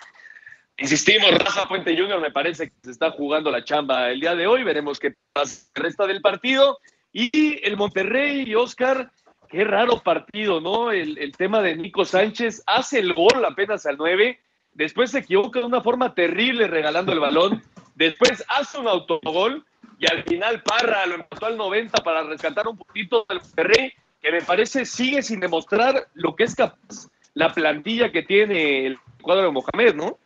S2: Insistimos, Rafa Puente Junior me parece que se está jugando la chamba el día de hoy. Veremos qué pasa el resta del partido. Y el Monterrey y Oscar, qué raro partido, ¿no? El, el tema de Nico Sánchez hace el gol apenas al 9, después se equivoca de una forma terrible regalando el balón, después hace un autogol y al final Parra lo empató al 90 para rescatar un poquito del Monterrey, que me parece sigue sin demostrar lo que es capaz la plantilla que tiene el cuadro de Mohamed, ¿no?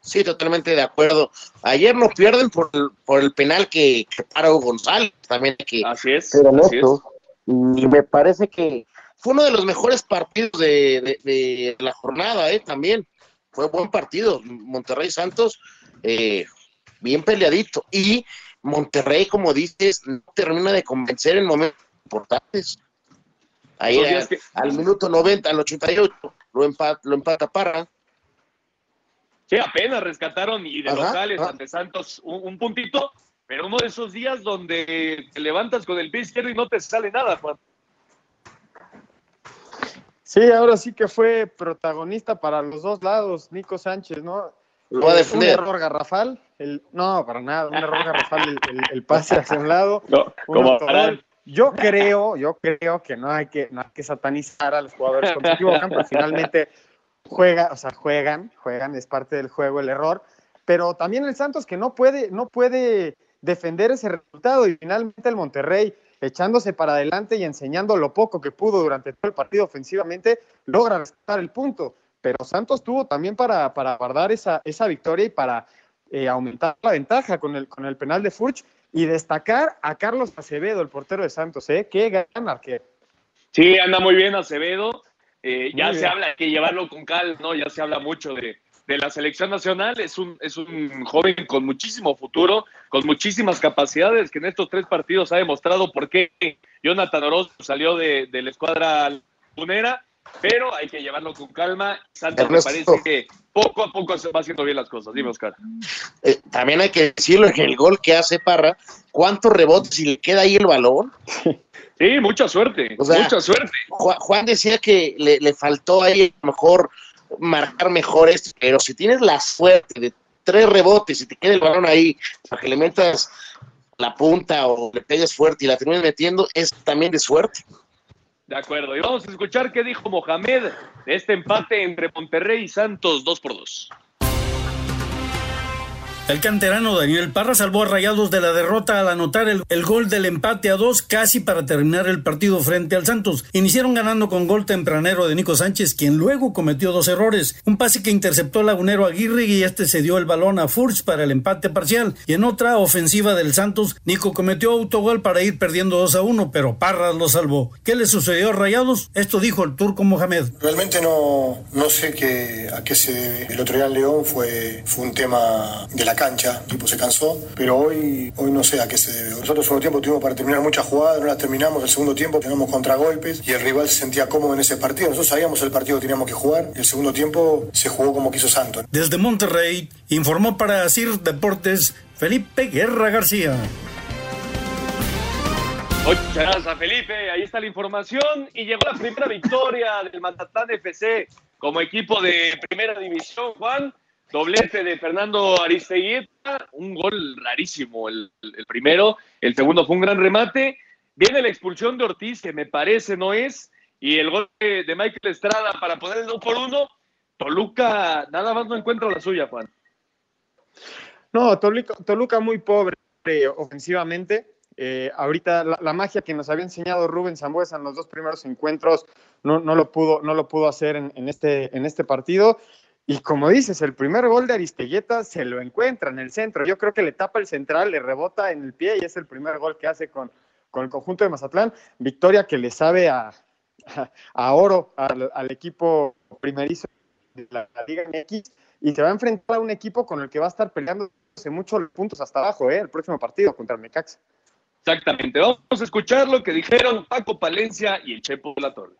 S3: Sí, totalmente de acuerdo. Ayer no pierden por el, por el penal que, que paró González, también hay que
S2: así es, así
S3: honesto. Y me parece que fue uno de los mejores partidos de, de- de la jornada, ¿eh? También fue buen partido. Monterrey Santos, eh, bien peleadito. Y Monterrey, como dices, no termina de convencer en momentos importantes. Ahí al,
S2: que-
S3: al minuto 90, al 88, lo empata, lo empata Parra.
S2: Sí, apenas rescataron y de
S3: Ajá,
S2: locales
S3: ajá.
S2: ante Santos un, un puntito, pero uno de esos días donde te levantas con el pie izquierdo y no te sale nada, Juan.
S4: Sí, ahora sí que fue protagonista para los dos lados, Nico Sánchez, ¿no?
S3: Lo va a
S4: Eh,
S3: defender.
S4: Un error garrafal, el, no, para nada, un error garrafal el, el- el pase hacia un lado. un
S2: como.
S4: Yo creo, yo creo que no hay que, no hay que satanizar a los jugadores cuando se equivocan, pero finalmente juega, o sea, juegan, juegan, es parte del juego el error, pero también el Santos que no puede, no puede defender ese resultado y finalmente el Monterrey echándose para adelante y enseñando lo poco que pudo durante todo el partido ofensivamente, logra rescatar el punto. Pero Santos tuvo también para, para guardar esa, esa victoria y para eh, aumentar la ventaja con el, con el penal de Furch y destacar a Carlos Acevedo, el portero de Santos, ¿eh? Qué gran arquero.
S2: Sí, anda muy bien Acevedo. Eh, ya se habla, hay que llevarlo con cal, ¿no? Ya se habla mucho de, de la selección nacional. Es un, es un joven con muchísimo futuro, con muchísimas capacidades, que en estos tres partidos ha demostrado por qué Jonathan Orozco salió de, de la escuadra punera, pero hay que llevarlo con calma. Santos me parece que poco a poco se va haciendo bien las cosas. Dime, Oscar.
S3: Eh, también hay que decirlo en el gol que hace Parra, ¿cuántos rebotes y le queda ahí el balón?
S2: Sí, mucha suerte,
S3: O sea,
S2: mucha suerte.
S3: Ju- Juan decía que le, le faltó ahí a lo mejor marcar mejores, pero si tienes la suerte de tres rebotes y te queda el balón ahí para que le metas la punta o le pegues fuerte y la termines metiendo, es también de suerte.
S2: De acuerdo. Y vamos a escuchar qué dijo Mohamed de este empate entre Monterrey y Santos 2 por 2.
S20: El canterano Daniel Parra salvó a Rayados de la derrota al anotar el, el gol del empate a dos casi para terminar el partido frente al Santos. Iniciaron ganando con gol tempranero de Nico Sánchez, quien luego cometió dos errores. Un pase que interceptó el lagunero Aguirre y este se dio el balón a Furch para el empate parcial. Y en otra ofensiva del Santos, Nico cometió autogol para ir perdiendo 2 a 1, pero Parra lo salvó. ¿Qué le sucedió a Rayados? Esto dijo el turco Mohamed.
S21: Realmente no, no sé qué, a qué se debe. El otro día en León fue, fue un tema de la cancha, el equipo se cansó, pero hoy, hoy no sé a qué se debe. Nosotros el segundo tiempo tuvimos para terminar muchas jugadas, no las terminamos, el segundo tiempo teníamos contragolpes y el rival se sentía cómodo en ese partido. Nosotros sabíamos el partido que teníamos que jugar y el segundo tiempo se jugó como quiso Santos.
S20: Desde Monterrey, informó para CIR Deportes Felipe Guerra García.
S2: Muchas gracias a Felipe, ahí está la información y llegó la primera victoria del Mazatlán FC como equipo de primera división, Juan. Doblete de Fernando Aristeguieta, un gol rarísimo el, primero, el segundo fue un gran remate. Viene la expulsión de Ortiz, que me parece no es, y el gol de, Michael Estrada para poner el 2 por 1. Toluca nada más no encuentra la suya, Juan.
S4: No, Toluca, Toluca muy pobre eh, ofensivamente. Eh, ahorita la, magia que nos había enseñado Rubén Zambuesa en los dos primeros encuentros no, no lo pudo, no lo pudo hacer en este, en este partido. Y como dices, el primer gol de Aristeguieta se lo encuentra en el centro. Yo creo que le tapa el central, le rebota en el pie y es el primer gol que hace con, con el conjunto de Mazatlán. Victoria que le sabe a, a, oro al, equipo primerizo de la, Liga MX y se va a enfrentar a un equipo con el que va a estar peleando muchos puntos hasta abajo, ¿eh? el próximo partido contra el Necaxa.
S2: Exactamente, vamos a escuchar lo que dijeron Paco Palencia y el Chepo de la Torre.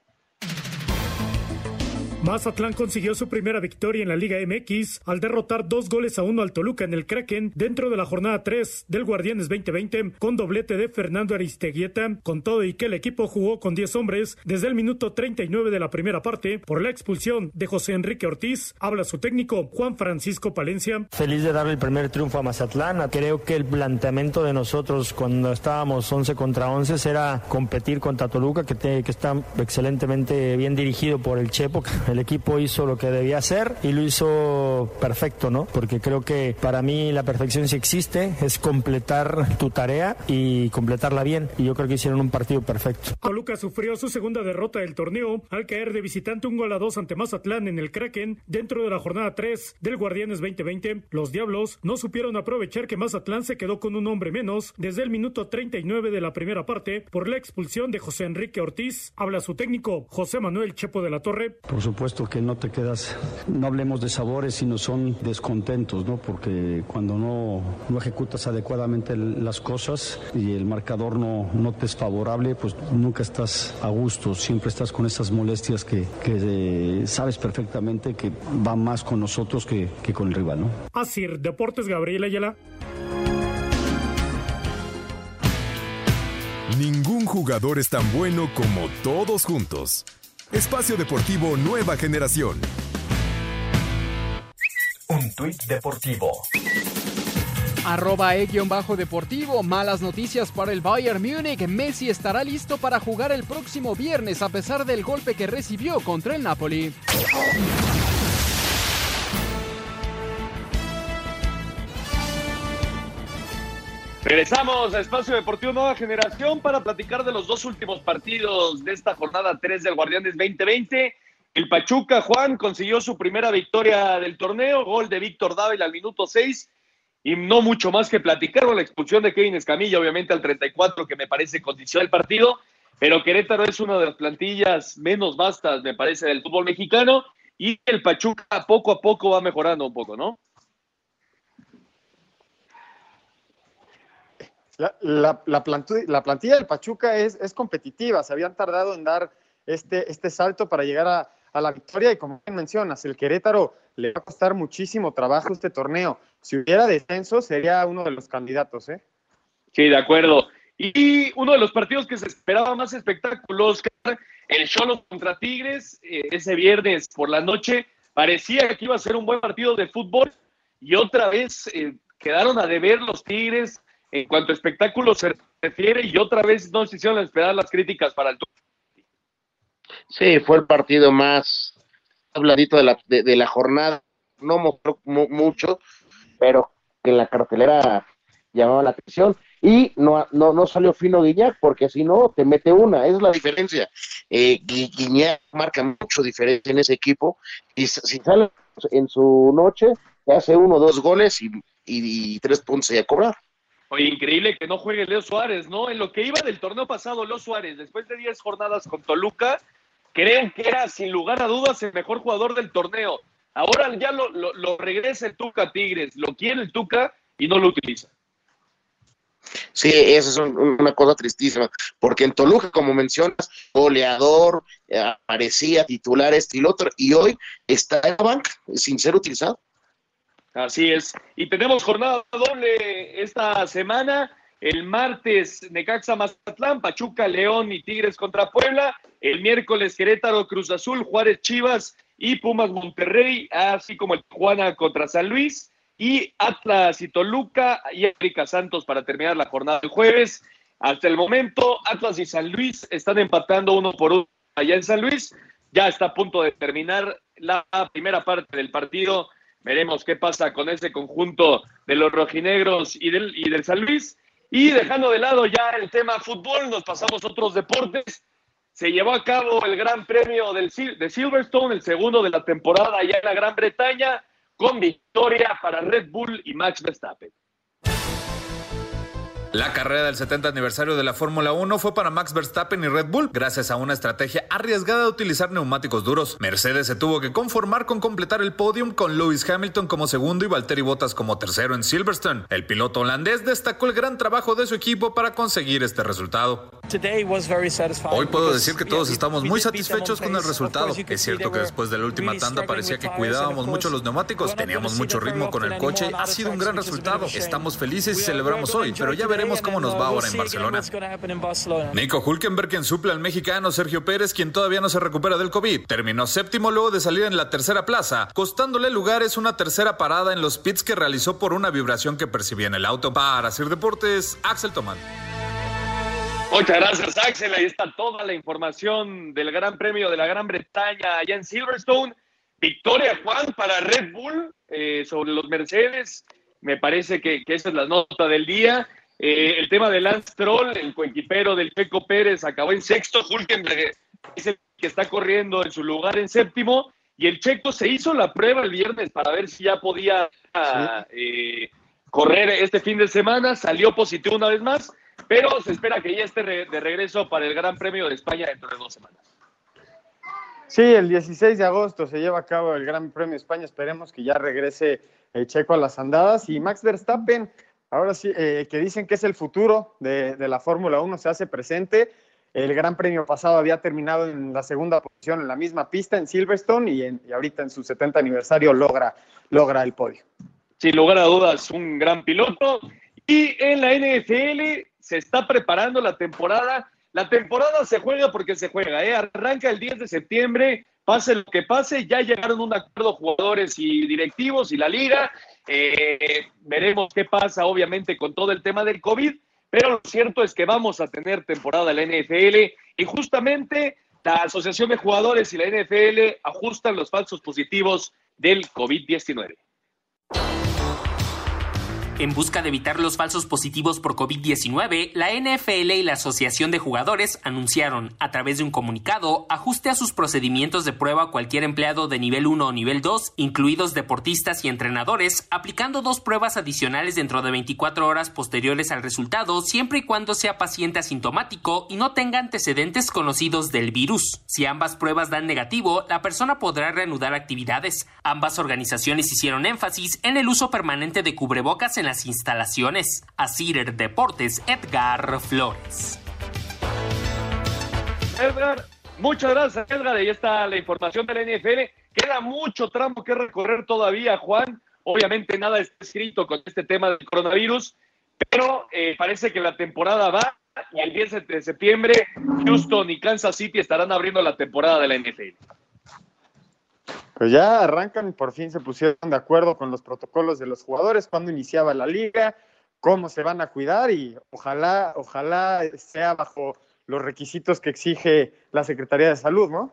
S22: Mazatlán consiguió su primera victoria en la Liga MX al derrotar dos goles a uno al Toluca en el Kraken dentro de la jornada 3 del Guardianes 2020 con doblete de Fernando Aristeguieta, con todo y que el equipo jugó con 10 hombres desde el minuto 39 de la primera parte por la expulsión de José Enrique Ortiz. Habla su técnico Juan Francisco Palencia.
S23: Feliz de darle el primer triunfo a Mazatlán. Creo que el planteamiento de nosotros cuando estábamos 11 contra 11 era competir contra Toluca, que, te- que está excelentemente bien dirigido por el Chepo. El equipo hizo lo que debía hacer y lo hizo perfecto, ¿no? Porque creo que para mí la perfección sí existe, es completar tu tarea y completarla bien. Y yo creo que hicieron un partido perfecto.
S22: Toluca sufrió su segunda derrota del torneo al caer de visitante un gol a dos ante Mazatlán en el Kraken dentro de la jornada 3 del Guardianes 2020. Los Diablos no supieron aprovechar que Mazatlán se quedó con un hombre menos desde el minuto 39 de la primera parte por la expulsión de José Enrique Ortiz. Habla su técnico José Manuel Chepo de la Torre.
S24: Por supuesto que no te quedas, no hablemos de sabores, sino son descontentos, ¿no? Porque cuando no, no ejecutas adecuadamente las cosas y el marcador no, no te es favorable, pues nunca estás a gusto, siempre estás con esas molestias que, que, eh, sabes perfectamente que va más con nosotros que, que con el rival, ¿no?
S22: Asir Deportes Gabriel Ayala.
S7: Ningún jugador es tan bueno como todos juntos. Espacio Deportivo Nueva Generación.
S8: Un tuit deportivo.
S1: Arroba E-deportivo, malas noticias para el Bayern Múnich. Messi estará listo para jugar el próximo viernes a pesar del golpe que recibió contra el Napoli.
S2: Regresamos a Espacio Deportivo Nueva Generación para platicar de los dos últimos partidos de esta jornada 3 del Guardianes 2020. El Pachuca, Juan, consiguió su primera victoria del torneo, gol de Víctor Dávila al minuto 6 y no mucho más que platicar con la expulsión de Kevin Escamilla, obviamente al 34, que me parece condiciona el partido, pero Querétaro es una de las plantillas menos vastas, me parece, del fútbol mexicano y el Pachuca poco a poco va mejorando un poco, ¿no?
S4: La, la, la, plantilla, del Pachuca es, es, competitiva, se habían tardado en dar este, este salto para llegar a, a, la victoria y como mencionas, el Querétaro le va a costar muchísimo trabajo este torneo. Si hubiera descenso sería uno de los candidatos, ¿eh?
S2: Sí, de acuerdo. Y uno de los partidos que se esperaba más espectáculos, el Cholo contra Tigres, eh, ese viernes por la noche, parecía que iba a ser un buen partido de fútbol y otra vez eh, quedaron a deber los Tigres en cuanto a espectáculo se refiere y otra vez no se hicieron esperar las críticas para el
S3: Sí, fue el partido más habladito de la, de, la jornada. No mostró mucho, pero que la cartelera llamaba la atención y no, no, no salió fino Guiñac, porque si no, te mete una, es la diferencia. Eh, Guiñac marca mucho diferencia en ese equipo, y si sale en su noche, hace uno dos goles y, y, tres puntos a cobrar.
S2: Increíble que no juegue Leo Suárez, ¿no? En lo que iba del torneo pasado, Leo Suárez, después de 10 jornadas con Toluca, creen que era sin lugar a dudas el mejor jugador del torneo. Ahora ya lo, lo, lo regresa el Tuca Tigres, lo quiere el Tuca y no lo utiliza.
S3: Sí, esa es una cosa tristísima, porque en Toluca, como mencionas, goleador, eh, aparecía titular este y el otro, y hoy está en la banca sin ser utilizado.
S2: Así es. Y tenemos jornada doble esta semana. El martes, Necaxa Mazatlán, Pachuca, León y Tigres contra Puebla. El miércoles, Querétaro, Cruz Azul, Juárez Chivas y Pumas Monterrey, así como el Juana contra San Luis y Atlas y Toluca y América Santos para terminar la jornada del jueves. Hasta el momento, Atlas y San Luis están empatando uno por uno allá en San Luis. Ya está a punto de terminar la primera parte del partido. Veremos qué pasa con ese conjunto de los rojinegros y del, y del San Luis. Y dejando de lado ya el tema fútbol, nos pasamos a otros deportes. Se llevó a cabo el Gran Premio del, de Silverstone, el segundo de la temporada allá en la Gran Bretaña con victoria para Red Bull y Max Verstappen.
S12: La carrera del 70 aniversario de la Fórmula 1 fue para Max Verstappen y Red Bull gracias a una estrategia arriesgada de utilizar neumáticos duros. Mercedes se tuvo que conformar con completar el podium con Lewis Hamilton como segundo y Valtteri Bottas como tercero en Silverstone. El piloto holandés destacó el gran trabajo de su equipo para conseguir este resultado. Hoy puedo decir que todos estamos muy satisfechos con el resultado. Es cierto que después de la última tanda parecía que cuidábamos mucho los neumáticos, teníamos mucho ritmo con el coche, ha sido un gran resultado. Estamos felices y celebramos hoy, pero ya veremos cómo nos va ahora en Barcelona. Nico Hulkenberg, quien suple al mexicano Sergio Pérez, quien todavía no se recupera del COVID, terminó séptimo luego de salir en la tercera plaza, costándole lugares una tercera parada en los pits que realizó por una vibración que percibía en el auto. Para Sir Deportes, Axel Tomán.
S2: Muchas gracias, Axel. Ahí está toda la información del Gran Premio de la Gran Bretaña allá en Silverstone. Victoria, Juan, para Red Bull eh, sobre los Mercedes. Me parece que, que esa es la nota del día. Eh, el tema de Lance Troll, el coequipero del Peco Pérez, acabó en sexto. Hulkenberg es el que está corriendo en su lugar en séptimo. Y el Checo se hizo la prueba el viernes para ver si ya podía eh, correr este fin de semana. Salió positivo una vez más, pero se espera que ya esté de regreso para el Gran Premio de España dentro de dos semanas.
S4: Sí, el 16 de agosto se lleva a cabo el Gran Premio de España. Esperemos que ya regrese el Checo a las andadas. Y Max Verstappen ahora sí, eh, que dicen que es el futuro de, la Fórmula 1, se hace presente. El Gran Premio pasado había terminado en la segunda posición en la misma pista en Silverstone y, ahorita en su 70 aniversario logra, logra el podio.
S2: Sin lugar a dudas, un gran piloto. Y en la NFL se está preparando la temporada. La temporada se juega porque se juega, ¿eh? arranca el 10 de septiembre, pase lo que pase, ya llegaron un acuerdo jugadores y directivos y la liga eh, veremos qué pasa, obviamente, con todo el tema del COVID, pero lo cierto es que vamos a tener temporada en la NFL y justamente la Asociación de Jugadores y la NFL ajustan los falsos positivos del COVID-19.
S15: En busca de evitar los falsos positivos por COVID-19, la NFL y la Asociación de Jugadores anunciaron, a través de un comunicado, ajuste a sus procedimientos de prueba a cualquier empleado de nivel 1 o nivel 2, incluidos deportistas y entrenadores, aplicando dos pruebas adicionales dentro de 24 horas posteriores al resultado, siempre y cuando sea paciente asintomático y no tenga antecedentes conocidos del virus. Si ambas pruebas dan negativo, la persona podrá reanudar actividades. Ambas organizaciones hicieron énfasis en el uso permanente de cubrebocas en las instalaciones. Asir Deportes, Edgar Flores.
S2: Edgar, muchas gracias, Edgar. Ahí está la información de la NFL. Queda mucho tramo que recorrer todavía, Juan. Obviamente nada está escrito con este tema del coronavirus, pero eh, parece que la temporada va y el 10 de septiembre Houston y Kansas City estarán abriendo la temporada de la NFL.
S4: Pues ya arrancan y por fin se pusieron de acuerdo con los protocolos de los jugadores, cuándo iniciaba la liga, cómo se van a cuidar y ojalá, ojalá sea bajo los requisitos que exige la Secretaría de Salud, ¿no?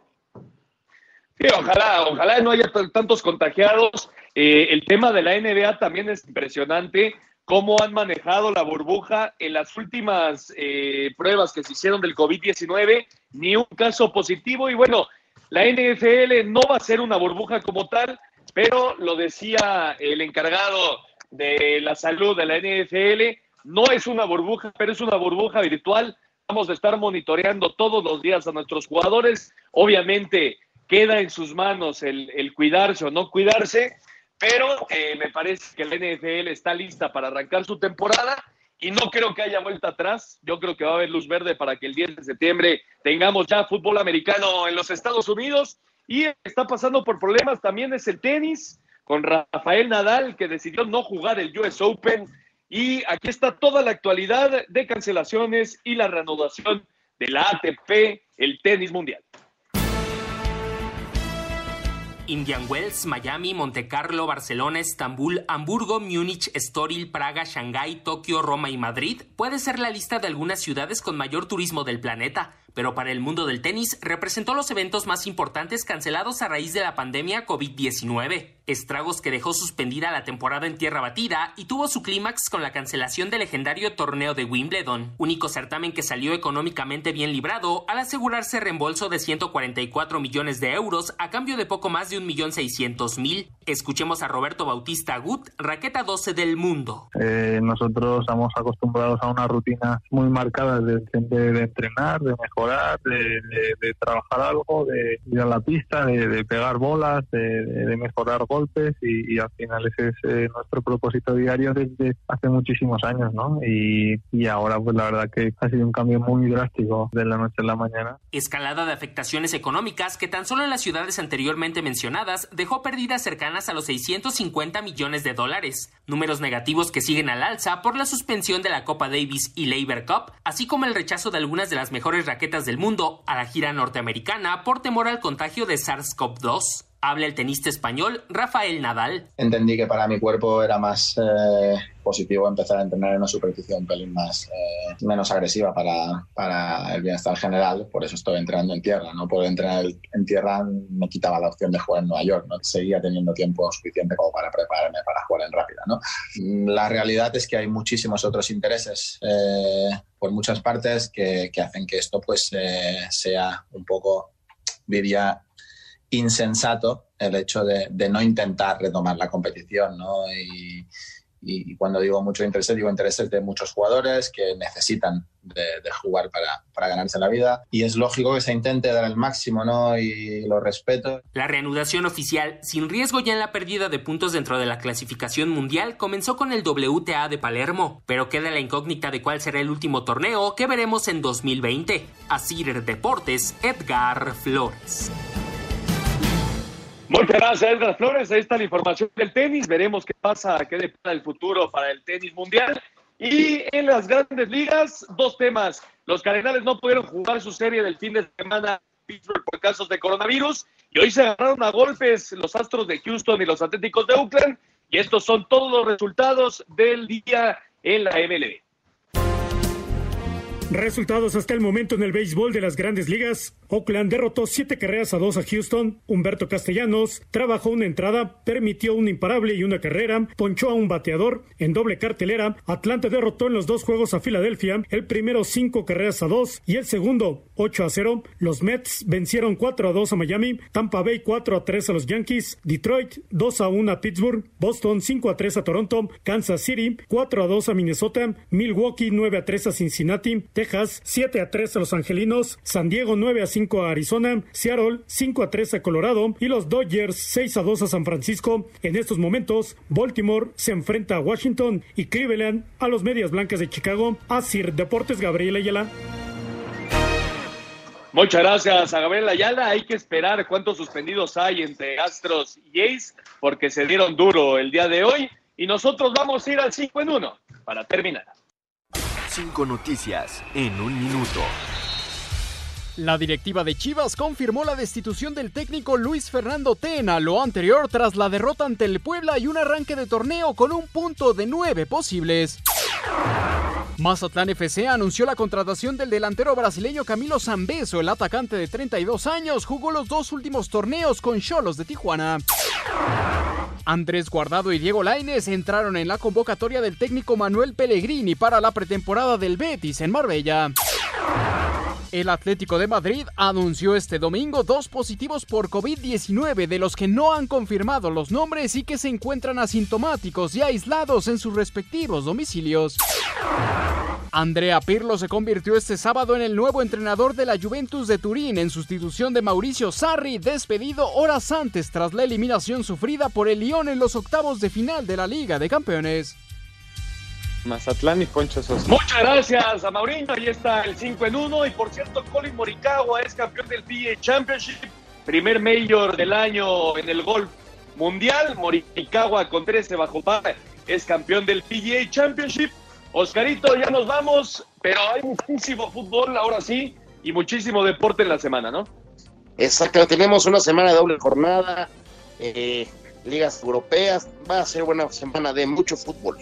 S2: Sí, ojalá, ojalá no haya tantos contagiados. Eh, el tema de la NBA también es impresionante cómo han manejado la burbuja en las últimas eh, pruebas que se hicieron del COVID-19, ni un caso positivo. Y bueno, la NFL no va a ser una burbuja como tal, pero lo decía el encargado de la salud de la NFL, no es una burbuja, pero es una burbuja virtual. Vamos a estar monitoreando todos los días a nuestros jugadores. Obviamente queda en sus manos el, cuidarse o no cuidarse, pero eh, me parece que la NFL está lista para arrancar su temporada y no creo que haya vuelta atrás. Yo creo que va a haber luz verde para que el 10 de septiembre tengamos ya fútbol americano en los Estados Unidos. Y está pasando por problemas también es el tenis, con Rafael Nadal, que decidió no jugar el US Open. Y aquí está toda la actualidad de cancelaciones y la reanudación de la ATP, el tenis mundial.
S15: Indian Wells, Miami, Monte Carlo, Barcelona, Estambul, Hamburgo, Múnich, Estoril, Praga, Shanghái, Tokio, Roma y Madrid puede ser la lista de algunas ciudades con mayor turismo del planeta pero para el mundo del tenis representó los eventos más importantes cancelados a raíz de la pandemia COVID-19, estragos que dejó suspendida la temporada en tierra batida y tuvo su clímax con la cancelación del legendario torneo de Wimbledon, único certamen que salió económicamente bien librado al asegurarse reembolso de 144 millones de euros a cambio de poco más de 1.600.000. Escuchemos a Roberto Bautista Gut, raqueta 12 del mundo.
S25: Eh, nosotros estamos acostumbrados a una rutina muy marcada de, de entrenar, de mejorar de, trabajar algo, de ir a la pista, de, pegar bolas, de, mejorar golpes y, al final ese es eh, nuestro propósito diario desde hace muchísimos años, ¿no? Y, y ahora pues la verdad que ha sido un cambio muy drástico de la noche a la mañana.
S15: Escalada de afectaciones económicas que tan solo en las ciudades anteriormente mencionadas dejó pérdidas cercanas a los 650 millones de dólares, números negativos que siguen al alza por la suspensión de la Copa Davis y Labor Cup, así como el rechazo de algunas de las mejores raquetas del mundo a la gira norteamericana por temor al contagio de SARS-CoV-2. Habla el tenista español Rafael Nadal.
S26: Entendí que para mi cuerpo era más eh, positivo empezar a entrenar en una superficie un pelín más eh, menos agresiva para, para, el bienestar general, por eso estoy entrenando en tierra. No puedo entrenar en tierra me quitaba la opción de jugar en Nueva York, no seguía teniendo tiempo suficiente como para prepararme para jugar en rápida. ¿no? La realidad es que hay muchísimos otros intereses eh, por muchas partes que, que, hacen que esto pues sea un poco diría insensato el hecho de, no intentar retomar la competición, ¿no? Y, cuando digo mucho interés, digo intereses de muchos jugadores que necesitan de, jugar para, para, ganarse la vida. Y es lógico que se intente dar el máximo, ¿no? Y lo respeto.
S15: La reanudación oficial, sin riesgo ya en la pérdida de puntos dentro de la clasificación mundial, comenzó con el WTA de Palermo, pero queda la incógnita de cuál será el último torneo que veremos en 2020. Así Deportes, Edgar Flores.
S2: Muchas gracias, Edgar Flores. Ahí está la información del tenis. Veremos qué pasa, qué depara el futuro para el tenis mundial. Y en las grandes ligas, dos temas. Los Cardenales no pudieron jugar su serie del fin de semana por casos de coronavirus y hoy se agarraron a golpes los Astros de Houston y los Atléticos de Oakland. Y estos son todos los resultados del día en la MLB.
S22: Resultados hasta el momento en el béisbol de las grandes ligas. Oakland derrotó siete carreras a dos a Houston. Humberto Castellanos trabajó una entrada, permitió un imparable y una carrera, ponchó a un bateador en doble cartelera. Atlanta derrotó en los dos juegos a Filadelfia, el primero cinco carreras a dos y el segundo 8 a 0. Los Mets vencieron 4 a 2 a Miami, Tampa Bay 4 a 3 a los Yankees, Detroit 2 a 1 a Pittsburgh, Boston 5 a 3 a Toronto, Kansas City 4 a 2 a Minnesota, Milwaukee 9 a 3 a Cincinnati, Texas 7 a 3 a Los Angelinos, San Diego 9 a 5 a Arizona, Seattle 5 a 3 a Colorado y los Dodgers 6 a 2 a San Francisco. En estos momentos, Baltimore se enfrenta a Washington y Cleveland a los Medias Blancas de Chicago. Asir Deportes Gabriel Ayala.
S2: Muchas gracias a Gabriel Ayala. Hay que esperar cuántos suspendidos hay entre Astros y Ace, porque se dieron duro el día de hoy. Y nosotros vamos a ir al 5 en 1 para terminar.
S8: Cinco noticias en un minuto.
S1: La directiva de Chivas confirmó la destitución del técnico Luis Fernando Tena, lo anterior tras la derrota ante el Puebla y un arranque de torneo con un punto de nueve posibles. Mazatlán FC anunció la contratación del delantero brasileño Camilo Zambeso, el atacante de 32 años, jugó los dos últimos torneos con Cholos de Tijuana. Andrés Guardado y Diego Laines entraron en la convocatoria del técnico Manuel Pellegrini para la pretemporada del Betis en Marbella. El Atlético de Madrid anunció este domingo dos positivos por COVID-19 de los que no han confirmado los nombres y que se encuentran asintomáticos y aislados en sus respectivos domicilios. Andrea Pirlo se convirtió este sábado en el nuevo entrenador de la Juventus de Turín en sustitución de Mauricio Sarri, despedido horas antes tras la eliminación sufrida por el Lyon en los octavos de final de la Liga de Campeones.
S4: Mazatlán y Poncho Sosa.
S2: Muchas gracias a Mauriño. Ahí está el 5 en 1. Y por cierto, Colin Morikawa es campeón del PGA Championship. Primer mayor del año en el golf mundial. Morikawa con 13 bajo par es campeón del PGA Championship. Oscarito, ya nos vamos, pero hay muchísimo fútbol ahora sí y muchísimo deporte en la semana, ¿no?
S3: Exacto, tenemos una semana de doble jornada, eh, ligas europeas, va a ser buena semana de mucho fútbol.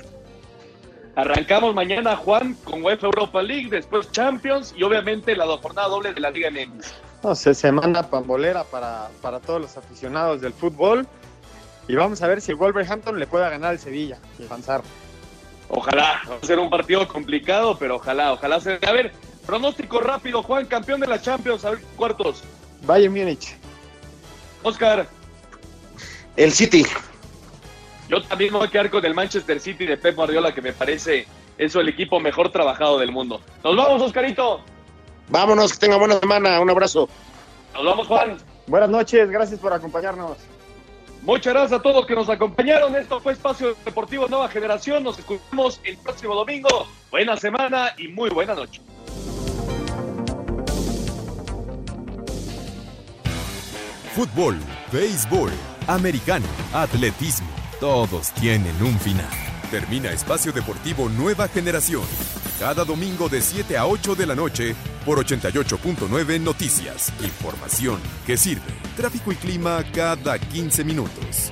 S2: Arrancamos mañana, Juan, con UEFA Europa League, después Champions y obviamente la jornada doble de la Liga MX.
S4: No sé, semana pambolera para, para todos los aficionados del fútbol. Y vamos a ver si el Wolverhampton le pueda ganar al Sevilla y avanzar.
S2: Ojalá, va a ser un partido complicado, pero ojalá, ojalá se. A ver, pronóstico rápido, Juan, campeón de la Champions, a ver, cuartos.
S4: Bayern Múnich.
S2: Oscar.
S3: El City.
S2: Yo también me voy a quedar con el Manchester City de Pep Guardiola, que me parece eso el equipo mejor trabajado del mundo. Nos vamos, Oscarito.
S3: Vámonos, que tenga buena semana. Un abrazo.
S2: Nos vamos, Juan.
S4: Buenas noches, gracias por acompañarnos.
S2: Muchas gracias a todos que nos acompañaron. Esto fue Espacio Deportivo Nueva Generación. Nos escuchamos el próximo domingo. Buena semana y muy buena noche.
S7: Fútbol, béisbol, americano, atletismo, todos tienen un final. Termina Espacio Deportivo Nueva Generación. Cada domingo de 7 a 8 de la noche por 88.9 Noticias. Información que sirve. Tráfico y clima cada 15 minutos.